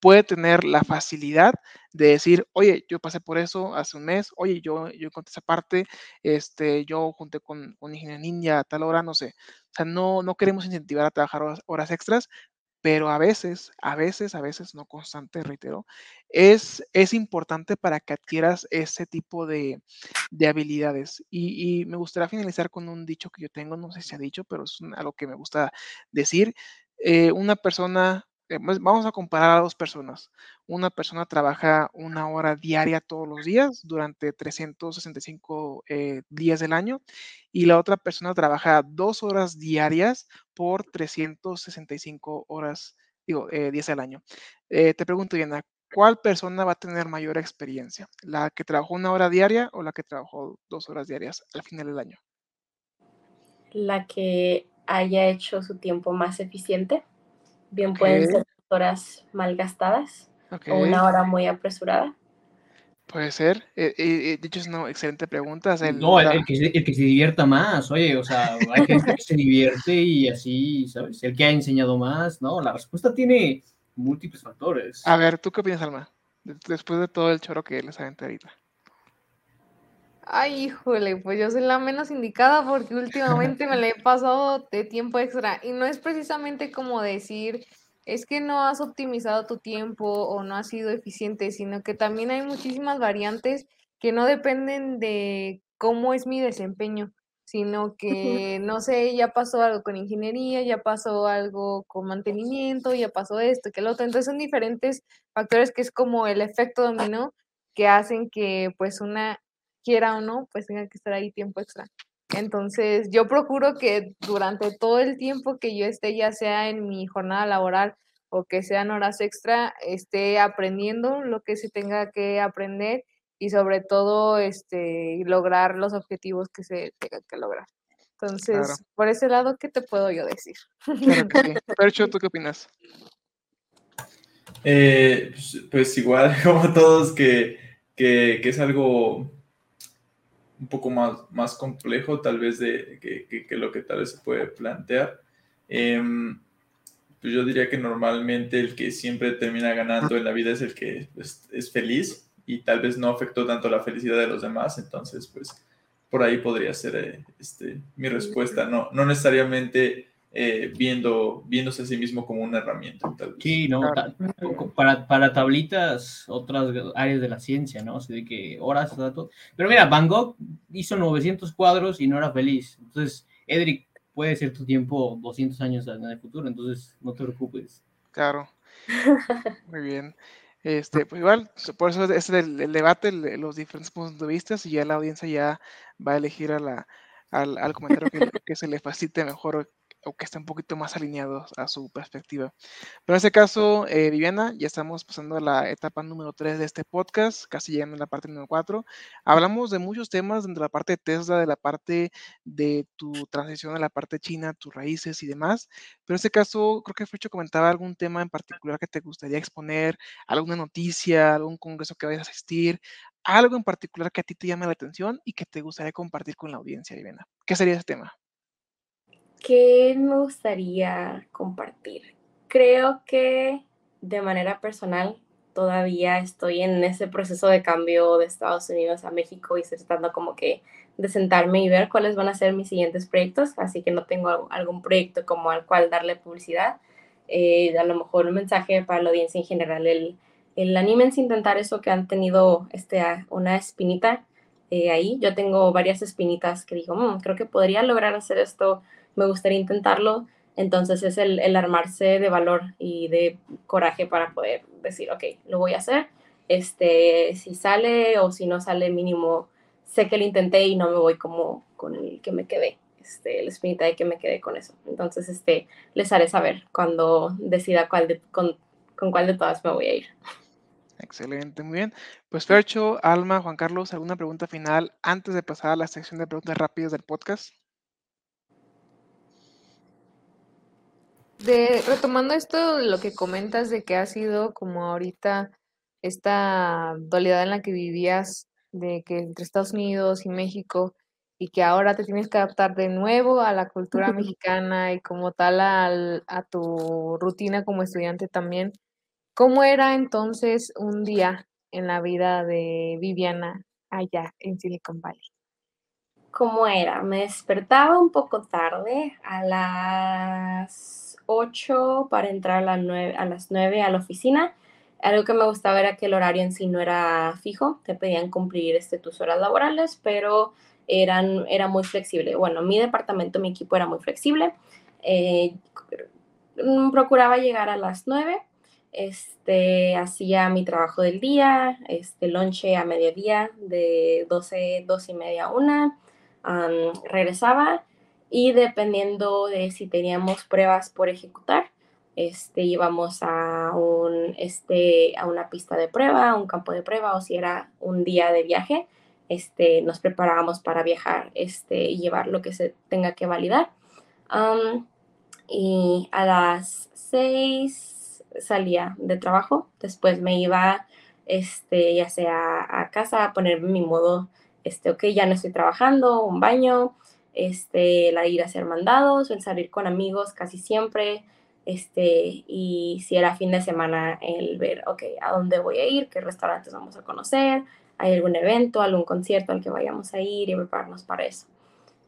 puede tener la facilidad de decir, oye, yo pasé por eso hace un mes, oye, yo, yo encontré esa parte, este, yo junté con un ingeniero ninja a tal hora, no sé. O sea, no, no queremos incentivar a trabajar horas extras, pero a veces, a veces, a veces, no constante, reitero, es, es importante para que adquieras ese tipo de, habilidades. Y, me gustaría finalizar con un dicho que yo tengo, no sé si ha dicho, pero es algo que me gusta decir. Eh, una persona, eh, pues, vamos a comparar a dos personas. Una persona trabaja una hora diaria todos los días durante 365 eh, días del año y la otra persona trabaja dos horas diarias por 365 horas, digo, eh, días al año. te pregunto, Diana, ¿cuál persona va a tener mayor experiencia? ¿La que trabajó una hora diaria o la que trabajó dos horas diarias al final del año? La que haya hecho su tiempo más eficiente. Bien pueden ser horas mal o una hora muy apresurada. Puede ser. Eh, eh, de hecho, es una excelente pregunta. no, el, que, se divierta más, oye, o sea, hay gente que se divierte y así, ¿sabes? El que ha enseñado más, ¿no? La respuesta tiene múltiples factores. A ver, ¿tú qué opinas, Alma? Después de todo el choro que les aventé ahorita. Ay, híjole, pues yo soy la menos indicada porque últimamente me la he pasado de tiempo extra y no es precisamente como decir, es que no has optimizado tu tiempo o no has sido eficiente, sino que también hay muchísimas variantes que no dependen de cómo es mi desempeño, sino que, no sé, ya pasó algo con ingeniería, ya pasó algo con mantenimiento, ya pasó esto, que lo otro. Entonces son diferentes factores que es como el efecto dominó que hacen que pues una quiera o no, pues tenga que estar ahí tiempo extra. Entonces, yo procuro que durante todo el tiempo que yo esté, ya sea en mi jornada laboral o que sean horas extra, esté aprendiendo lo que se tenga que aprender y sobre todo este, lograr los objetivos que se tengan que lograr. Entonces, por ese lado, ¿qué te puedo yo decir? Claro que sí. Percho, ¿tú qué opinas? Eh, pues, pues, igual, como todos, que, que, que, es algo un poco más, más complejo, tal vez, de que, que lo que tal vez se puede plantear. Em, pues yo diría que normalmente el que siempre termina ganando en la vida es el que es feliz y tal vez no afectó tanto la felicidad de los demás, entonces pues por ahí podría ser eh, este, mi respuesta, no, no necesariamente eh, viendo, viéndose a sí mismo como una herramienta. Sí, no, para, para, tablitas, otras áreas de la ciencia, ¿no? Así de que horas, datos. Pero mira, Van Gogh hizo 900 cuadros y no era feliz. Entonces, Edric, puede ser tu tiempo 200 años en el futuro, entonces no te preocupes. Claro. Muy bien. Este, pues igual, por eso es el, el debate, los diferentes puntos de vista, y ya la audiencia ya va a elegir a la, al, al comentario que, que, se le facilite mejor o que esté un poquito más alineados a su perspectiva. Pero en este caso, eh, Viviana, ya estamos pasando a la etapa número 3 de este podcast, casi llegando a la parte número 4. Hablamos de muchos temas de la parte de Tesla, de la parte de tu transición a la parte china, tus raíces y demás. Pero en este caso, creo que Frecho comentaba algún tema en particular que te gustaría exponer, alguna noticia, algún congreso que vayas a asistir, algo en particular que a ti te llame la atención y que te gustaría compartir con la audiencia, Viviana. ¿Qué sería ese tema? ¿Qué me gustaría compartir? Creo que de manera personal todavía estoy en ese proceso de cambio de Estados Unidos a México y estoy tratando como que de sentarme y ver cuáles van a ser mis siguientes proyectos, así que no tengo algún proyecto como al cual darle publicidad. Eh, a lo mejor un mensaje para la audiencia en general, el, el anímense a intentar eso que han tenido este, una espinita eh, ahí. Yo tengo varias espinitas que digo, mm, creo que podría lograr hacer esto me gustaría intentarlo. Entonces es el, armarse de valor y de coraje para poder decir, ok, lo voy a hacer. Este, si sale o si no sale mínimo, sé que lo intenté y no me voy como con el que me quedé, este, la espinita de que me quedé con eso. Entonces, este, les haré saber cuando decida cuál con, con cuál de todas me voy a ir. Excelente, muy bien. Pues Fercho, Alma, Juan Carlos, ¿alguna pregunta final antes de pasar a la sección de preguntas rápidas del podcast? De retomando esto, lo que comentas de que ha sido como ahorita esta dualidad en la que vivías, de que entre Estados Unidos y México, y que ahora te tienes que adaptar de nuevo a la cultura mexicana y como tal a tu rutina como estudiante también. ¿Cómo era entonces un día en la vida de Viviana allá en Silicon Valley? ¿Cómo era? Me despertaba un poco tarde, a las 8 para entrar a, las 9, a las 9 a la oficina. Algo que me gustaba era que el horario en sí no era fijo, te pedían cumplir este, tus horas laborales, pero eran, era muy flexible. Bueno, mi departamento, mi equipo era muy flexible. Eh, procuraba llegar a las 9, este, hacía mi trabajo del día, este, lonche a mediodía de 12, 12 y media a 1, regresaba y dependiendo de si teníamos pruebas por ejecutar, este, íbamos a, un, este, a una pista de prueba, un campo de prueba o si era un día de viaje, este, nos preparábamos para viajar este, y llevar lo que se tenga que validar. y a las seis salía de trabajo, después me iba este, ya sea a casa a ponerme mi modo, este, ok, ya no estoy trabajando, un baño, este, la ir a hacer mandados, el salir con amigos casi siempre, este, y si era fin de semana, el ver, ok, ¿a dónde voy a ir? ¿Qué restaurantes vamos a conocer? ¿Hay algún evento, algún concierto al que vayamos a ir y prepararnos para eso?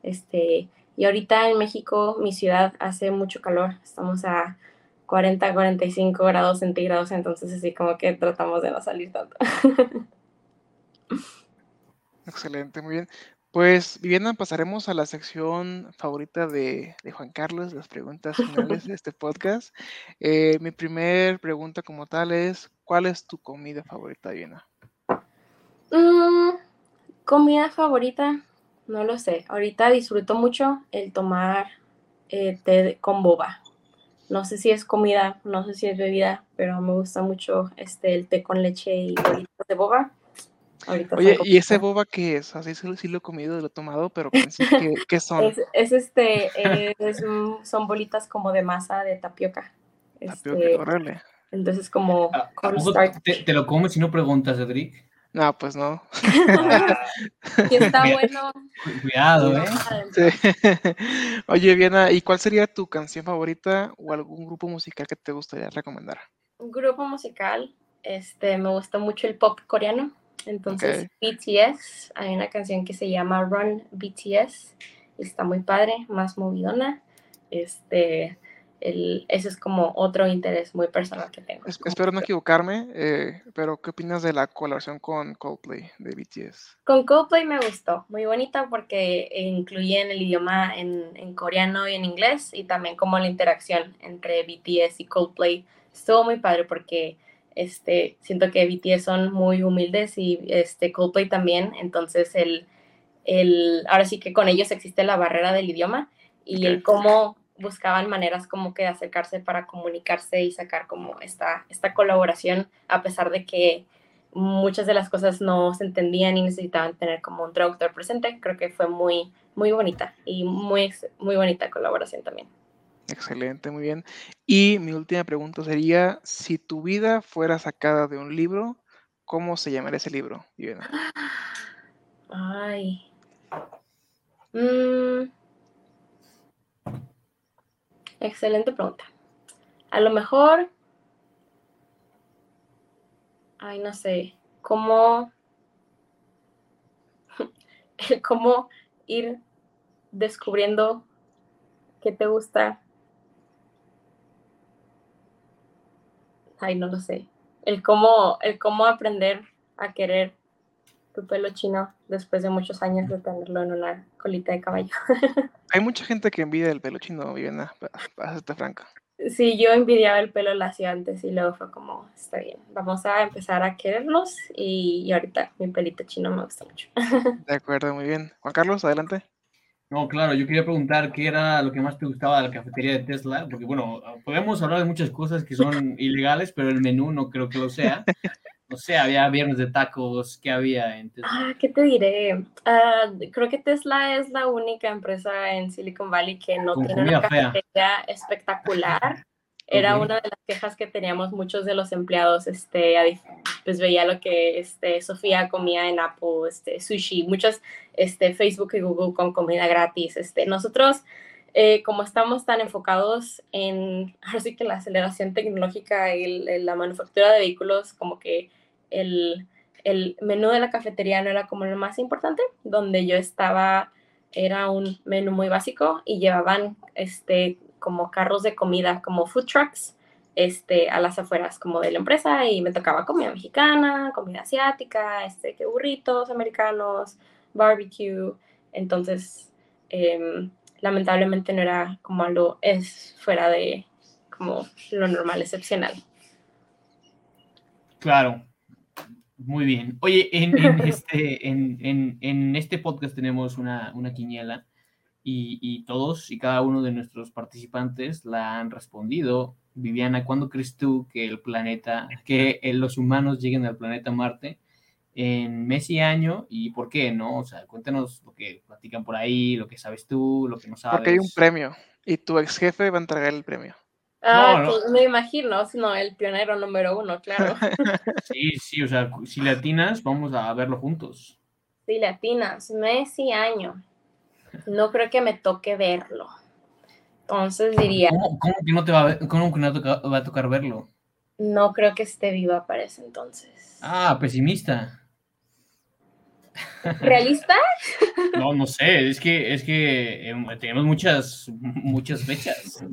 Este, y ahorita en México, mi ciudad, hace mucho calor, estamos a 40, 45 grados centígrados, entonces así como que tratamos de no salir tanto. Excelente, muy bien. Pues, Viviana, pasaremos a la sección favorita de, Juan Carlos, las preguntas finales de este podcast. Eh, mi primer pregunta como tal es, ¿cuál es tu comida favorita, Viviana? Mm, comida favorita, no lo sé. Ahorita disfruto mucho el tomar eh, té con boba. No sé si es comida, no sé si es bebida, pero me gusta mucho este el té con leche y bolitas de boba. Ahorita Oye, ¿y ese boba qué es? Así sí, sí lo he comido, lo he tomado, pero ¿qué son? Es, es este, es, son bolitas como de masa de tapioca. Tapioca, Este, órale. entonces como ¿A- a poco cornstarch. te, te lo comes y no preguntas, Cedric? No, pues no. Ah, Y está bueno. cu- cuidado, ¿eh? Sí. Oye, Viana, ¿y cuál sería tu canción favorita o algún grupo musical que te gustaría recomendar? Un grupo musical, este, me gusta mucho el pop coreano. Entonces. BTS, hay una canción que se llama Run BTS, está muy padre, más movidona. Este, el, ese es como otro interés muy personal que tengo. Es- espero no equivocarme, eh, pero ¿qué opinas de la colaboración con Coldplay de BTS? Con Coldplay me gustó, muy bonita porque incluían el idioma en, en coreano y en inglés y también como la interacción entre BTS y Coldplay estuvo muy padre porque este, siento que BTS son muy humildes y este, Coldplay también, entonces el, el, ahora sí que con ellos existe la barrera del idioma y el cómo buscaban maneras como que de acercarse para comunicarse y sacar como esta, esta colaboración a pesar de que muchas de las cosas no se entendían y necesitaban tener como un traductor presente. Creo que fue muy, muy bonita y muy, muy bonita colaboración también. Excelente, muy bien. Y mi última pregunta sería, si tu vida fuera sacada de un libro, ¿cómo se llamaría ese libro, Viviana? Ay. Mm. Excelente pregunta. A lo mejor, ay, no sé, cómo, cómo ir descubriendo qué te gusta. Ay, no lo sé. El cómo, el cómo aprender a querer tu pelo chino después de muchos años de tenerlo en una colita de caballo. Hay mucha gente que envidia el pelo chino, Viviana, pa- para serte franca. Sí, yo envidiaba el pelo lacio antes y luego fue como, está bien, vamos a empezar a querernos y, y ahorita mi pelito chino me gusta mucho. De acuerdo, muy bien. Juan Carlos, adelante. No, claro, yo quería preguntar qué era lo que más te gustaba de la cafetería de Tesla, porque bueno, podemos hablar de muchas cosas que son ilegales, pero el menú no creo que lo sea. No sé, había viernes de tacos, ¿qué había en Tesla? Ah, ¿qué te diré? Ah, creo que Tesla es la única empresa en Silicon Valley que no Con tiene una fea. cafetería espectacular. Era Ok. una de las quejas que teníamos muchos de los empleados, este, pues veía lo que este, Sofía comía en Apple, este, sushi, muchos, este, Facebook y Google con comida gratis. Este, nosotros, eh, como estamos tan enfocados en, ahora sí que la aceleración tecnológica y el- el- la manufactura de vehículos, como que el, el menú de la cafetería no era como lo más importante, donde yo estaba era un menú muy básico y llevaban este como carros de comida, como food trucks, este, a las afueras como de la empresa y me tocaba comida mexicana, comida asiática, este, que burritos americanos, barbecue, entonces em, lamentablemente no era como algo es fuera de como lo normal, excepcional. Claro, muy bien. Oye, en, en este, en, en- en este podcast tenemos una, una quiniela y, y todos y cada uno de nuestros participantes la han respondido. Viviana, ¿cuándo crees tú que el planeta, que los humanos lleguen al planeta Marte? En mes y año, ¿y por qué? ¿No? O sea, cuéntanos lo que platican por ahí, lo que sabes tú, lo que no sabes. Porque hay un premio y tu ex jefe va a entregar el premio. Ah, no. pues, me imagino, si no, el pionero número uno, claro. Sí, sí, o sea, si le atinas, vamos a verlo juntos. Sí, latinas, mes y año. No creo que me toque verlo. Entonces diría, ¿Cómo, cómo que no te va a, ver- cómo que no va a tocar verlo? no creo que esté viva para ese entonces. Ah, pesimista. ¿Realista? No, no sé, es que, es que em, tenemos muchas, muchas fechas.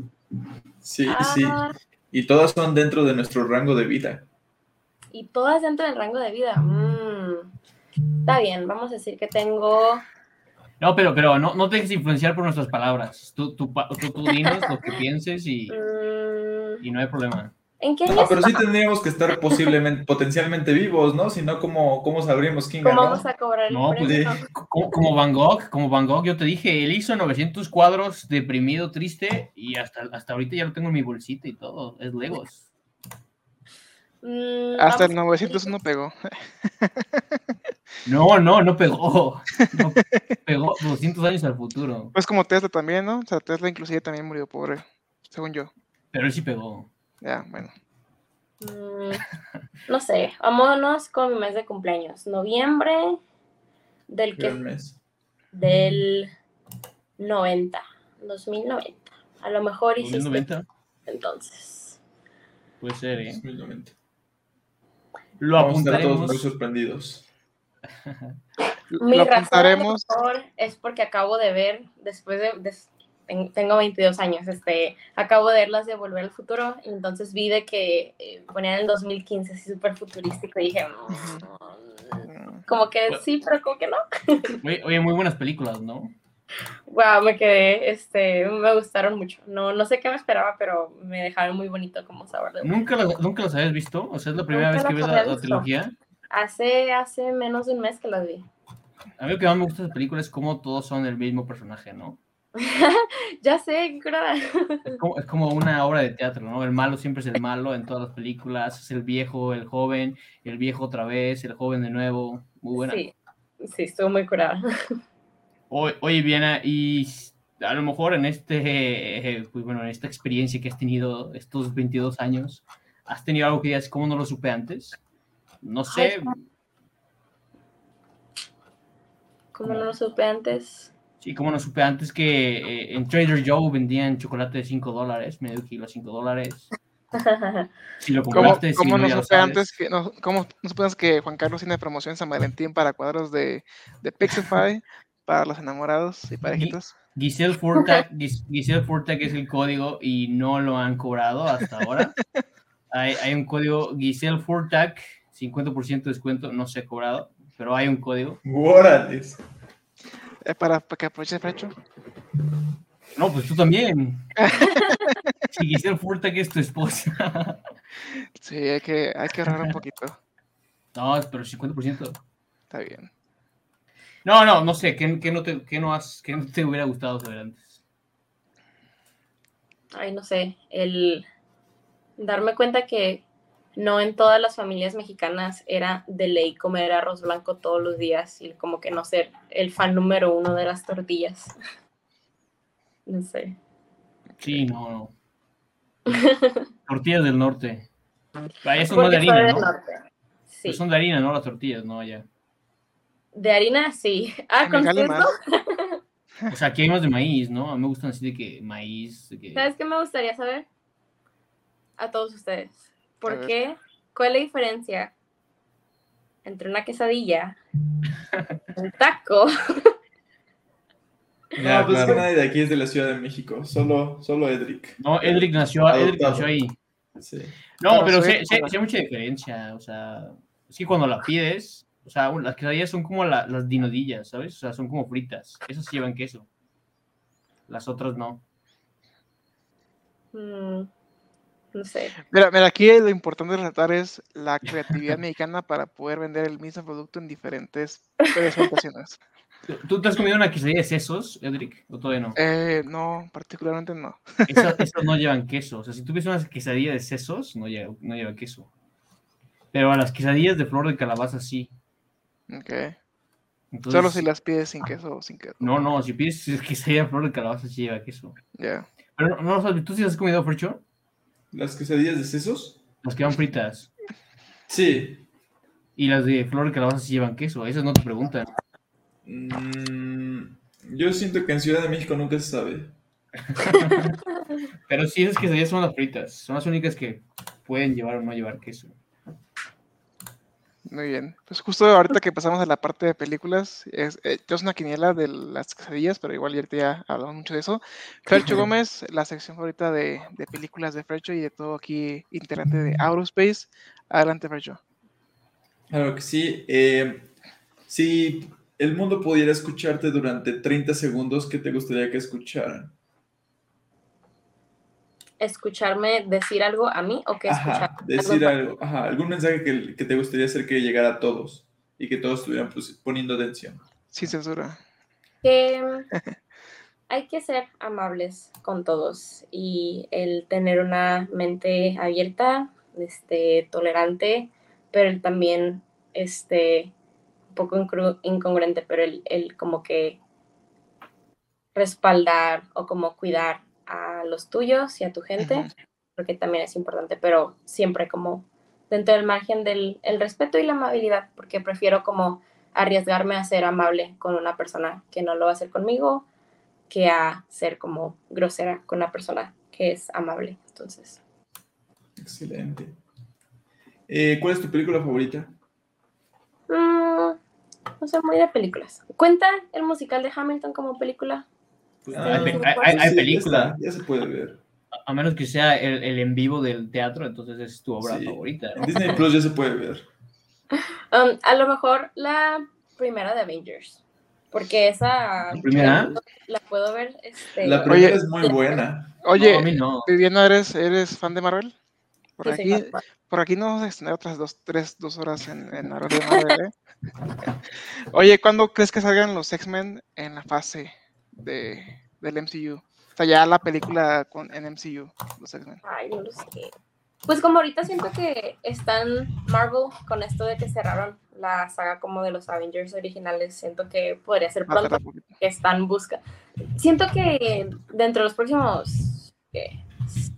Sí, sí. Ah, Y todas son dentro de nuestro rango de vida. y todas dentro del rango de vida. Mm, Está bien, vamos a decir que tengo. No, pero, pero no, no te dejes influenciar por nuestras palabras. Tú, tú, tú, tú dinos lo que pienses y, mm, y no hay problema. ¿En qué año pero sí tendríamos que estar posiblemente, potencialmente vivos, ¿no? Si no, ¿cómo, cómo sabríamos quién ¿Cómo ganó? vamos a cobrar el No, pues, como, como Van Gogh, como Van Gogh, yo te dije, él hizo 900 cuadros deprimido, triste, y hasta, hasta ahorita ya lo tengo en mi bolsita y todo, es Legos. Mm, Hasta el vamos- 901 pegó. No, no, no pegó. No, pegó 200 años al futuro, Pues como Tesla también, ¿no? O sea, Tesla inclusive también murió pobre, según yo. pero él sí pegó. Ya, bueno. Mm, no sé, vámonos con mi mes de cumpleaños. Noviembre del que mes. del 90, 2090. A lo mejor hiciste 2090, entonces. puede ser, ¿eh? 2090. Lo Vamos a estar todos muy apuntaremos. sorprendidos. Mi Lo razón es porque acabo de ver, después de, de- ten- tengo 22 años, este, acabo de ver las de Volver al Futuro, y entonces vi de que eh, ponían el 2015 así súper futurístico y dije, mm, como que sí, pero como que no. Oye, oye, muy buenas películas, ¿no? Wow, me quedé, este, me gustaron mucho. No, no sé qué me esperaba, pero me dejaron muy bonito como sabor de. ¿Nunca las, ¿Nunca las habías visto? O sea, es la primera Nunca vez que ves la, la visto. trilogía. Hace, hace menos de un mes que las vi. A mí lo que más me gusta de esa película es cómo todos son el mismo personaje, ¿no? Ya sé, qué curada. Es como, es como una obra de teatro, ¿no? El malo siempre es el malo en todas las películas, es el viejo, el joven, el viejo otra vez, el joven de nuevo. Muy buena. Sí, sí, estuvo muy curada. Oye, Viana, y a lo mejor en este, pues bueno, en esta experiencia que has tenido estos 22 años, ¿has tenido algo que digas, ¿cómo no lo supe antes? No sé, Como no lo supe antes. sí, ¿cómo no supe antes que eh, en Trader Joe vendían chocolate de 5 dólares, medio kilo a 5 dólares? Si lo ¿Cómo, compraste, si cómo no, no ya lo supe antes que, no, cómo no supe antes que Juan Carlos tiene promoción en San Valentín para cuadros de, de Pixelfy para los enamorados y parejitas? Giselle Furtag, Gis- Giselle Furtag es el código y no lo han cobrado hasta ahora. Hay, hay un código Giselle Furtag, 50% de descuento, no se ha cobrado, pero hay un código. ¡Órale! Eh, para, para que aproveche Frecho. No, pues tú también. Si Giselle Furtag es tu esposa. Sí, hay que, hay que ahorrar un poquito. No, pero 50%. Está bien. No, no, no sé, ¿qué, qué no, te, qué no, has, qué no te hubiera gustado saber antes? Ay, no sé, el darme cuenta que no en todas las familias mexicanas era de ley comer arroz blanco todos los días y como que no ser el fan número uno de las tortillas. No sé. Sí, no, no. Tortillas del norte. No Porque de harina, del ¿no? norte. Sí. Son de harina, ¿no? Las tortillas, no, ya. De harina, sí. Ah, con. O sea, aquí hay más de maíz, ¿no? A mí me gustan así de que maíz, de que... ¿Sabes qué me gustaría saber? A todos ustedes. ¿Por qué? ¿Cuál es la diferencia entre una quesadilla, un taco? Ya, no, pues claro. que nadie de aquí es de la Ciudad de México. Solo, solo Edric. No, Edric nació, Edric nació ahí. Sí. No, Pero pero soy- sí, sí- sí hay mucha diferencia, o sea, es que cuando la pides, o sea, las quesadillas son como la- las dinodillas, ¿sabes? O sea, son como fritas, esas llevan queso. Las otras no. Mm, no sé. Mira, mira, aquí lo importante de resaltar es la creatividad mexicana para poder vender el mismo producto en diferentes presentaciones. ¿Tú- ¿Tú te has comido una quesadilla de sesos, Edric? ¿O todavía no? Eh, no, particularmente no. Esas, esas no llevan queso. O sea, si tú ves una quesadilla de sesos, no lleva, no lleva queso. Pero a las quesadillas de flor de calabaza sí. Ok. Entonces, Solo si las pides sin queso o sin queso. No, no, si pides quesadilla de flor de calabaza sí lleva queso. Ya. Pero no, no lo sabes, ¿tú sí has comido fricho? ¿Las quesadillas de sesos? Las que van fritas. Sí. Y las de flor de calabaza llevan queso. Esas no te preguntan. Mm, yo siento que en Ciudad de México nunca se sabe. Pero sí, esas quesadillas son las fritas. Son las únicas que pueden llevar o no llevar queso. Muy bien. Pues justo ahorita que pasamos a la parte de películas, es, eh, es una quiniela de las quesadillas, pero igual ya ya hablamos mucho de eso. Fercho Gómez, la sección favorita de, de películas de Fercho y de todo aquí integrante de Aerospace. Adelante, Fercho. Claro que sí. Eh, si el mundo pudiera escucharte durante 30 segundos, ¿qué te gustaría que escucharan? ¿Escucharme decir algo a mí o que escuchar? Ajá, decir algo, ajá, algún mensaje que, que te gustaría hacer que llegara a todos y que todos estuvieran pues, poniendo atención. Sin censura. que hay que ser amables con todos y el tener una mente abierta, este, tolerante, pero el también este, un poco incongruente, pero el, el como que respaldar o como cuidar a los tuyos y a tu gente, porque también es importante, pero siempre como dentro del margen del el respeto y la amabilidad, porque prefiero como arriesgarme a ser amable con una persona que no lo va a hacer conmigo, que a ser como grosera con una persona que es amable. Entonces, Excelente. Eh, ¿Cuál es tu película favorita? mm, no sé, muy de películas. ¿Cuenta el musical de Hamilton como película? Pues, Ah, Hay, pe- hay- hay- hay sí, ya película. está, Ya, se puede ver. A menos que sea el, el en vivo del teatro, entonces es tu obra Sí. favorita. ¿no? En Disney Plus ya se puede ver. Um, a lo mejor la primera de Avengers, porque esa ¿La primera? la puedo ver. Este, La primera Oye. es muy buena. Oye, No, a mí no. Viviana, ¿eres, ¿eres fan de Marvel? Por sí, aquí, por aquí nos vamos a extender otras dos, tres, dos horas en, en de Marvel, ¿eh? Oye, ¿cuándo crees que salgan los X-Men en la fase de, del MCU? O sea, ya la película con, en MCU, los X-Men. Ay, no lo sé. Pues como ahorita siento que están Marvel con esto de que cerraron la saga como de los Avengers originales, siento que podría ser pronto que están busca. Siento que dentro de los próximos ¿qué?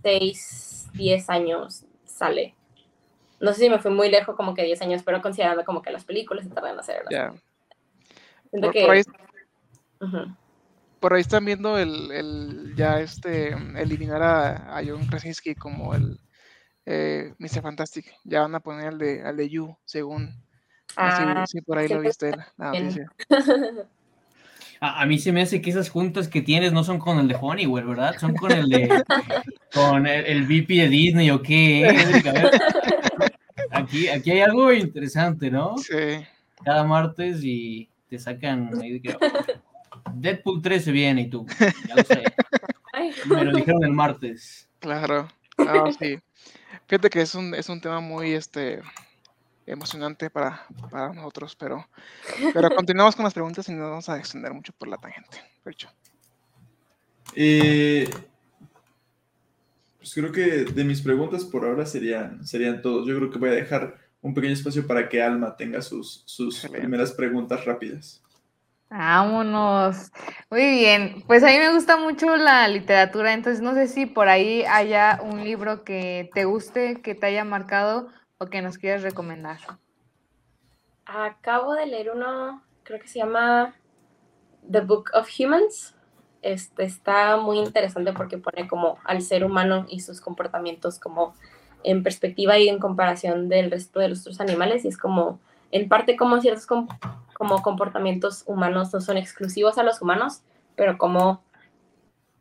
6, 10 años sale. No sé si me fui muy lejos, como que 10 años, pero considerando como que las películas se tardan en hacer. Ya. Siento Por, que... por ahí, Ujú. Por ahí están viendo el, el ya este eliminar a, a John Krasinski como el eh, Mr. Fantastic. Ya van a poner al de, al de You, según. Ah, sí, sí, por ahí lo viste la, noticia. A, a mí se me hace que esas juntas que tienes no son con el de Honeywell, ¿verdad? Son con el de. con el, el VP de Disney o qué. ¿eh? Erika? A ver. Aquí, aquí hay algo interesante, ¿no? Sí. Cada martes y te sacan. ahí de que, Deadpool 3 se viene y tú. Ya lo sé. Me lo dijeron el martes. Claro, no, sí. Fíjate que es un, es un tema muy este, emocionante para, para nosotros, pero, pero continuamos con las preguntas y no nos vamos a extender mucho por la tangente. Percho. Eh, pues creo que de mis preguntas por ahora serían, serían todos. Yo creo que voy a dejar un pequeño espacio para que Alma tenga sus, sus primeras preguntas rápidas. Vámonos. Muy bien. Pues a mí me gusta mucho la literatura, entonces no sé si por ahí haya un libro que te guste, que te haya marcado o que nos quieras recomendar. Acabo de leer uno, creo que se llama The Book of Humans. Este está muy interesante porque pone como al ser humano y sus comportamientos como en perspectiva y en comparación del resto de los otros animales y es como en parte como ciertos com- como comportamientos humanos no son exclusivos a los humanos, pero como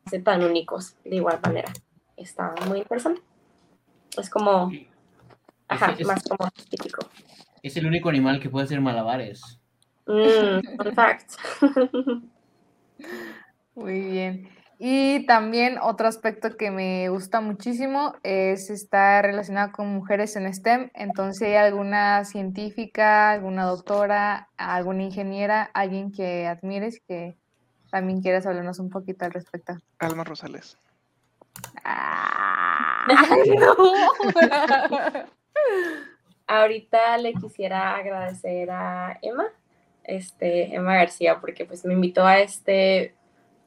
se tan únicos de igual manera. Está muy interesante. Es como, ajá, más como típico. Es el único animal que puede hacer malabares. Mm, fun fact. Muy bien. Y también otro aspecto que me gusta muchísimo es estar relacionado con mujeres en STEM. Entonces, ¿hay alguna científica, alguna doctora, alguna ingeniera, alguien que admires que también quieras hablarnos un poquito al respecto? Alma Rosales. ¡Ay, no! Ahorita le quisiera agradecer a Emma, este, Emma García, porque pues me invitó a este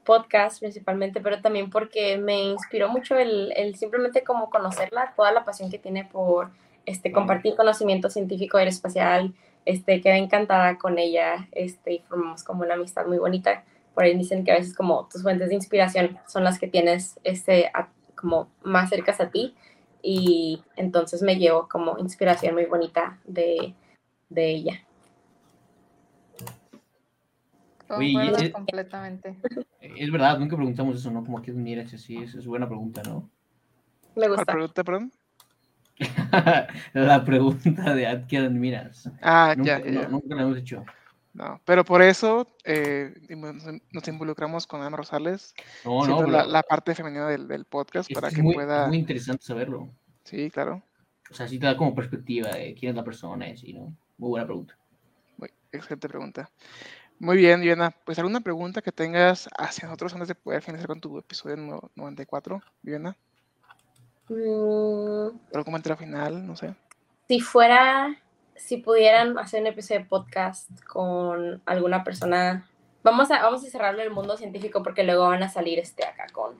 podcast principalmente, pero también porque me inspiró mucho el, el simplemente como conocerla, toda la pasión que tiene por este, compartir conocimiento científico aeroespacial, este, quedé encantada con ella, este, y formamos como una amistad muy bonita. Por ahí dicen que a veces como tus fuentes de inspiración son las que tienes este, como más cercas a ti, y entonces me llevo como inspiración muy bonita de, de ella. Oye, completamente. Es verdad, nunca preguntamos eso, ¿no? Como que admiras así, es, es buena pregunta, ¿no? Me ¿Cuál gusta. pregunta, perdón? la pregunta de ¿a quién admiras? Ah, Nunca, ya, ya, no- nunca la hemos hecho. No, pero por eso eh, nos involucramos con Alma Rosales, No, no, la, la parte femenina del, del podcast es para que muy, pueda... muy interesante saberlo. Sí, claro. O sea, sí te da como perspectiva de quién es la persona y así, ¿no? Muy buena pregunta. Muy excelente pregunta. Muy bien, Viviana. Pues alguna pregunta que tengas hacia nosotros antes de poder finalizar con tu episodio no- 94, Viviana. Mm, ¿Algún comentario final? No sé. si fuera, si pudieran hacer un episodio de podcast con alguna persona, vamos a, vamos a cerrarle el mundo científico porque luego van a salir este acá con,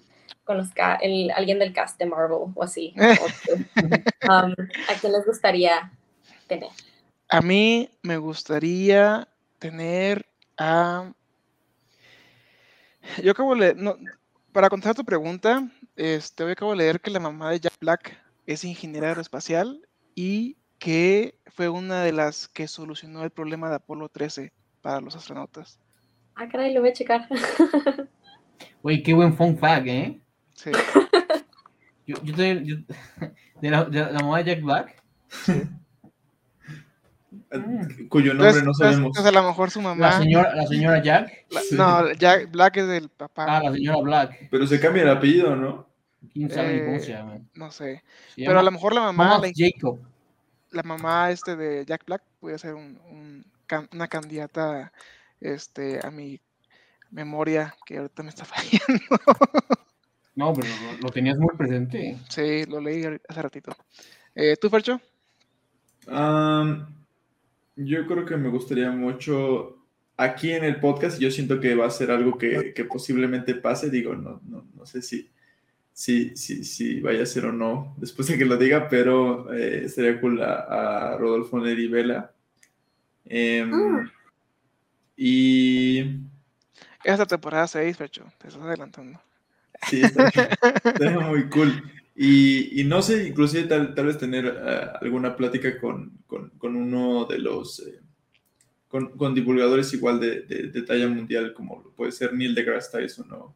con los el- alguien del cast de Marvel o así. o- um, ¿A quién les gustaría tener? A mí me gustaría tener a... Yo acabo de leer, no, para contestar tu pregunta, este, hoy acabo de leer que la mamá de Jack Black es ingeniera aeroespacial y que fue una de las que solucionó el problema de Apolo 13 para los astronautas. Ah, caray, lo voy a checar. Oye, qué buen fun fact, ¿eh? Sí, Yo, yo también, yo- de, la, de la mamá de Jack Black. eh, Cuyo Entonces, nombre no sabemos. entonces a lo mejor su La mamá... señora, la señora Jack. la- Sí. no, Jack Black es del papá, Ah, la señora Black. Pero se cambia el apellido, ¿no? ¿Quién sabe ni cómo Eh, se llama? no sé. Pero a lo mejor la mamá, la, Jacob. la mamá este de Jack Black puede ser un, un can- una candidata este, a mi memoria que ahorita me está fallando. No, pero lo, lo tenías muy presente. Sí, lo leí hace ratito. Eh, ¿Tú, Fercho? Am, yo creo que me gustaría mucho aquí en el podcast. Yo siento que va a ser algo que, que posiblemente pase. Digo, no, no, no sé si, si, si, si vaya a ser o no después de que lo diga, pero eh, estaría cool a, a Rodolfo Neri Vela. Em, Mm. Y Es la temporada 6, Fercho. Te estás adelantando. Sí, está, está muy cool. Y, y no sé, inclusive tal, tal vez tener eh, alguna plática con, con- con uno de los, eh, con, con divulgadores igual de, de- de talla mundial, como lo puede ser Neil deGrasse Tyson o,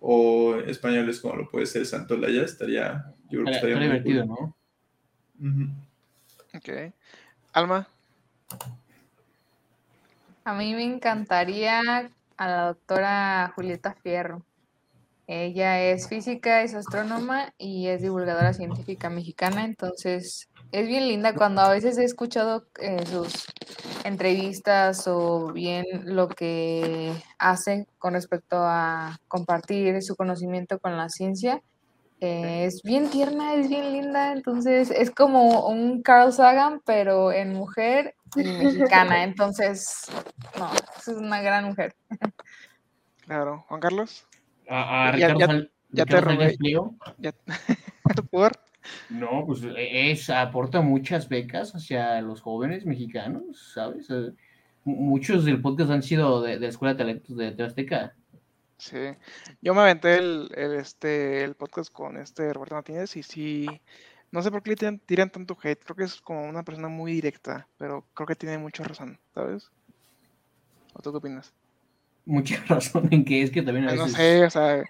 o españoles como lo puede ser Santolaya, estaría, yo creo que Estaría estaría muy divertido, cool. ¿no? Ujú. Ok. Alma, A mí me encantaría a la doctora Julieta Fierro. Ella es física, es astrónoma y es divulgadora científica mexicana, entonces es bien linda cuando a veces he escuchado eh, sus entrevistas o bien lo que hace con respecto a compartir su conocimiento con la ciencia. eh, es bien tierna, es bien linda, entonces es como un Carl Sagan, pero en mujer y mexicana, entonces, no, es una gran mujer. claro. Juan Carlos, A, a Ya- Ricardo ya- Sal- ya te Ricardo robé. Ya. ¿Por? No, pues e- es, aporta muchas becas hacia los jóvenes mexicanos, ¿sabes? Eh, mu- Muchos del podcast han sido de, de la Escuela de Talentos de, de Azteca. Sí. Yo me aventé el, el, este, el podcast con este Roberto Martínez y sí. No sé por qué le tiran, tiran tanto hate. Creo que es como una persona muy directa, pero creo que tiene mucha razón, ¿sabes? ¿O tú qué opinas? Mucha razón en que es que también a No veces... sé, o sea,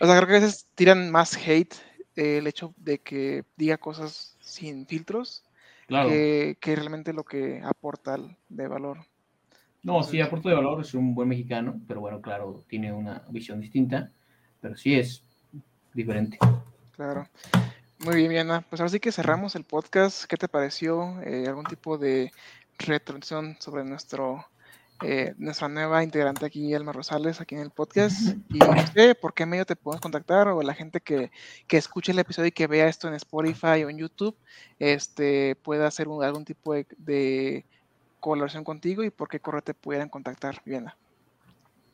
o sea, creo que a veces tiran más hate eh, el hecho de que diga cosas sin filtros Claro. que, que realmente lo que aporta de valor. No, sí, aporte de valor, es un buen mexicano, pero bueno, claro, tiene una visión distinta, pero sí es diferente. Claro. Muy bien, Viana. Pues ahora sí que cerramos el podcast. ¿Qué te pareció? Eh, ¿Algún tipo de retroacción sobre nuestro eh, nuestra nueva integrante aquí, Elma Rosales, aquí en el podcast? Y no sé por qué medio te podemos contactar o la gente que, que escuche el episodio y que vea esto en Spotify o en YouTube, este, pueda hacer un- algún tipo de, de colaboración contigo y por qué correo te pudieran contactar, Viana.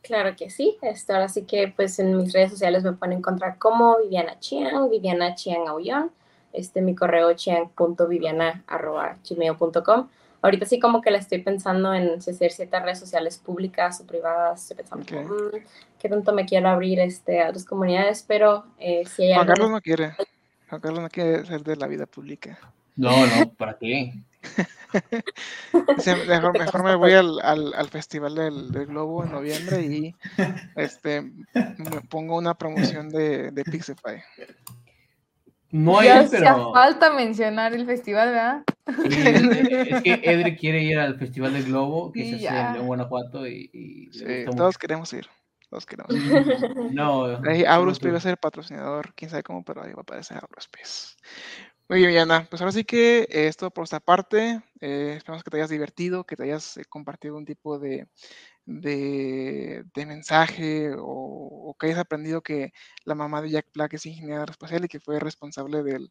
Claro que sí. Esto, ahora sí que pues en mis redes sociales me pueden encontrar como Viviana Chiang, Viviana Chiang Aullón. Este, mi correo chiang.viviana.gmail.com. Ahorita sí como que la estoy pensando en si hacer ciertas redes sociales públicas o privadas. Estoy pensando, Ok. como, "Mm, qué tanto me quiero abrir este, a otras comunidades, pero eh, si hay Juan algo... Carlos no quiere. Juan Carlos no quiere ser de la vida pública. No, no, ¿para qué? Mejor, mejor me voy al, al, al Festival del, del Globo en noviembre y este me pongo una promoción de, de Pixify. No hay, ya pero... falta mencionar el festival, ¿verdad? Sí, es es que Edri quiere ir al Festival del Globo, que Sí, se hace ya. en Guanajuato, y, Sí, todos queremos ir. Todos queremos ir. mucho. No, Ahí tú. va a ser patrocinador, quién sabe cómo, pero ahí va a aparecer Aurospace. Muy bien, Viviana. Pues ahora sí que esto por esta parte. Eh, esperamos que te hayas divertido, que te hayas eh, compartido un tipo de, de, mensaje o, que hayas aprendido que la mamá de Jack Black es ingeniera espacial y que fue responsable del,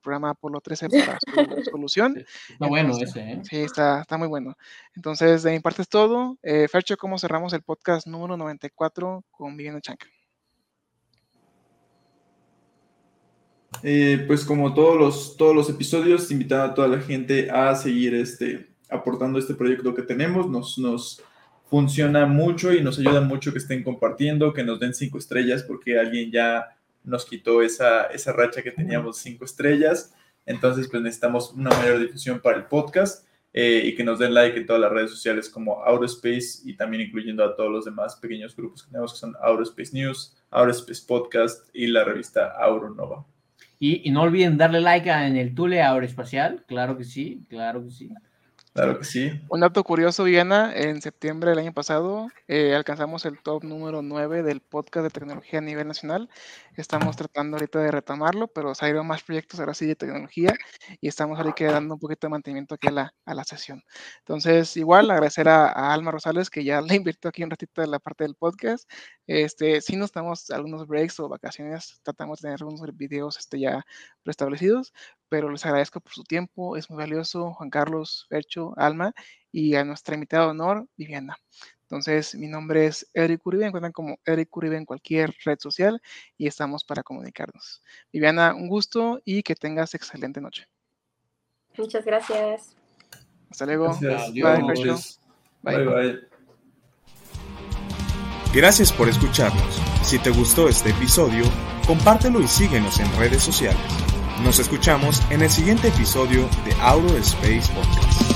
programa Apolo 13 para su solución. Está bueno ese, ¿eh? Sí, está, está muy bueno. Entonces, de mi parte es todo. Eh, Fercho, ¿cómo cerramos el podcast número 94 con Viviana Chanca? Eh, pues como todos los, todos los episodios, invitar a toda la gente a seguir este, aportando este proyecto que tenemos. Nos, nos funciona mucho y nos ayuda mucho que estén compartiendo, que nos den cinco estrellas, porque alguien ya nos quitó esa, esa racha que teníamos cinco estrellas. Entonces, pues necesitamos una mayor difusión para el podcast eh, y que nos den like en todas las redes sociales como Aurospace y también incluyendo a todos los demás pequeños grupos que tenemos que son Aurospace News, Aurospace Podcast y la revista Auronova. Y, no olviden darle like en el Tule Aeroespacial, claro que sí, claro que sí. Claro que sí. Un dato curioso, Viena, en septiembre del año pasado eh, alcanzamos el top número 9 del podcast de tecnología a nivel nacional. Estamos tratando ahorita de retomarlo, pero ido más proyectos ahora sí de tecnología y estamos ahorita dando un poquito de mantenimiento aquí a la, a la sesión. Entonces, igual agradecer a, Alma Rosales que ya le invirtió aquí un ratito de la parte del podcast. Este, si nos damos algunos breaks o vacaciones, tratamos de tener algunos videos este, ya preestablecidos, pero les agradezco por su tiempo, es muy valioso, Juan Carlos, Fercho, Alma, y a nuestra invitada de honor, Viviana. Entonces, mi nombre es Eric Uribe, encuentran como Eric Uribe en cualquier red social y estamos para comunicarnos. Viviana, un gusto y que tengas excelente noche. Muchas gracias. Hasta luego. Gracias. Bye, bye. bye. Gracias por escucharnos. Si te gustó este episodio, compártelo y síguenos en redes sociales. Nos escuchamos en el siguiente episodio de Auro Space Podcast.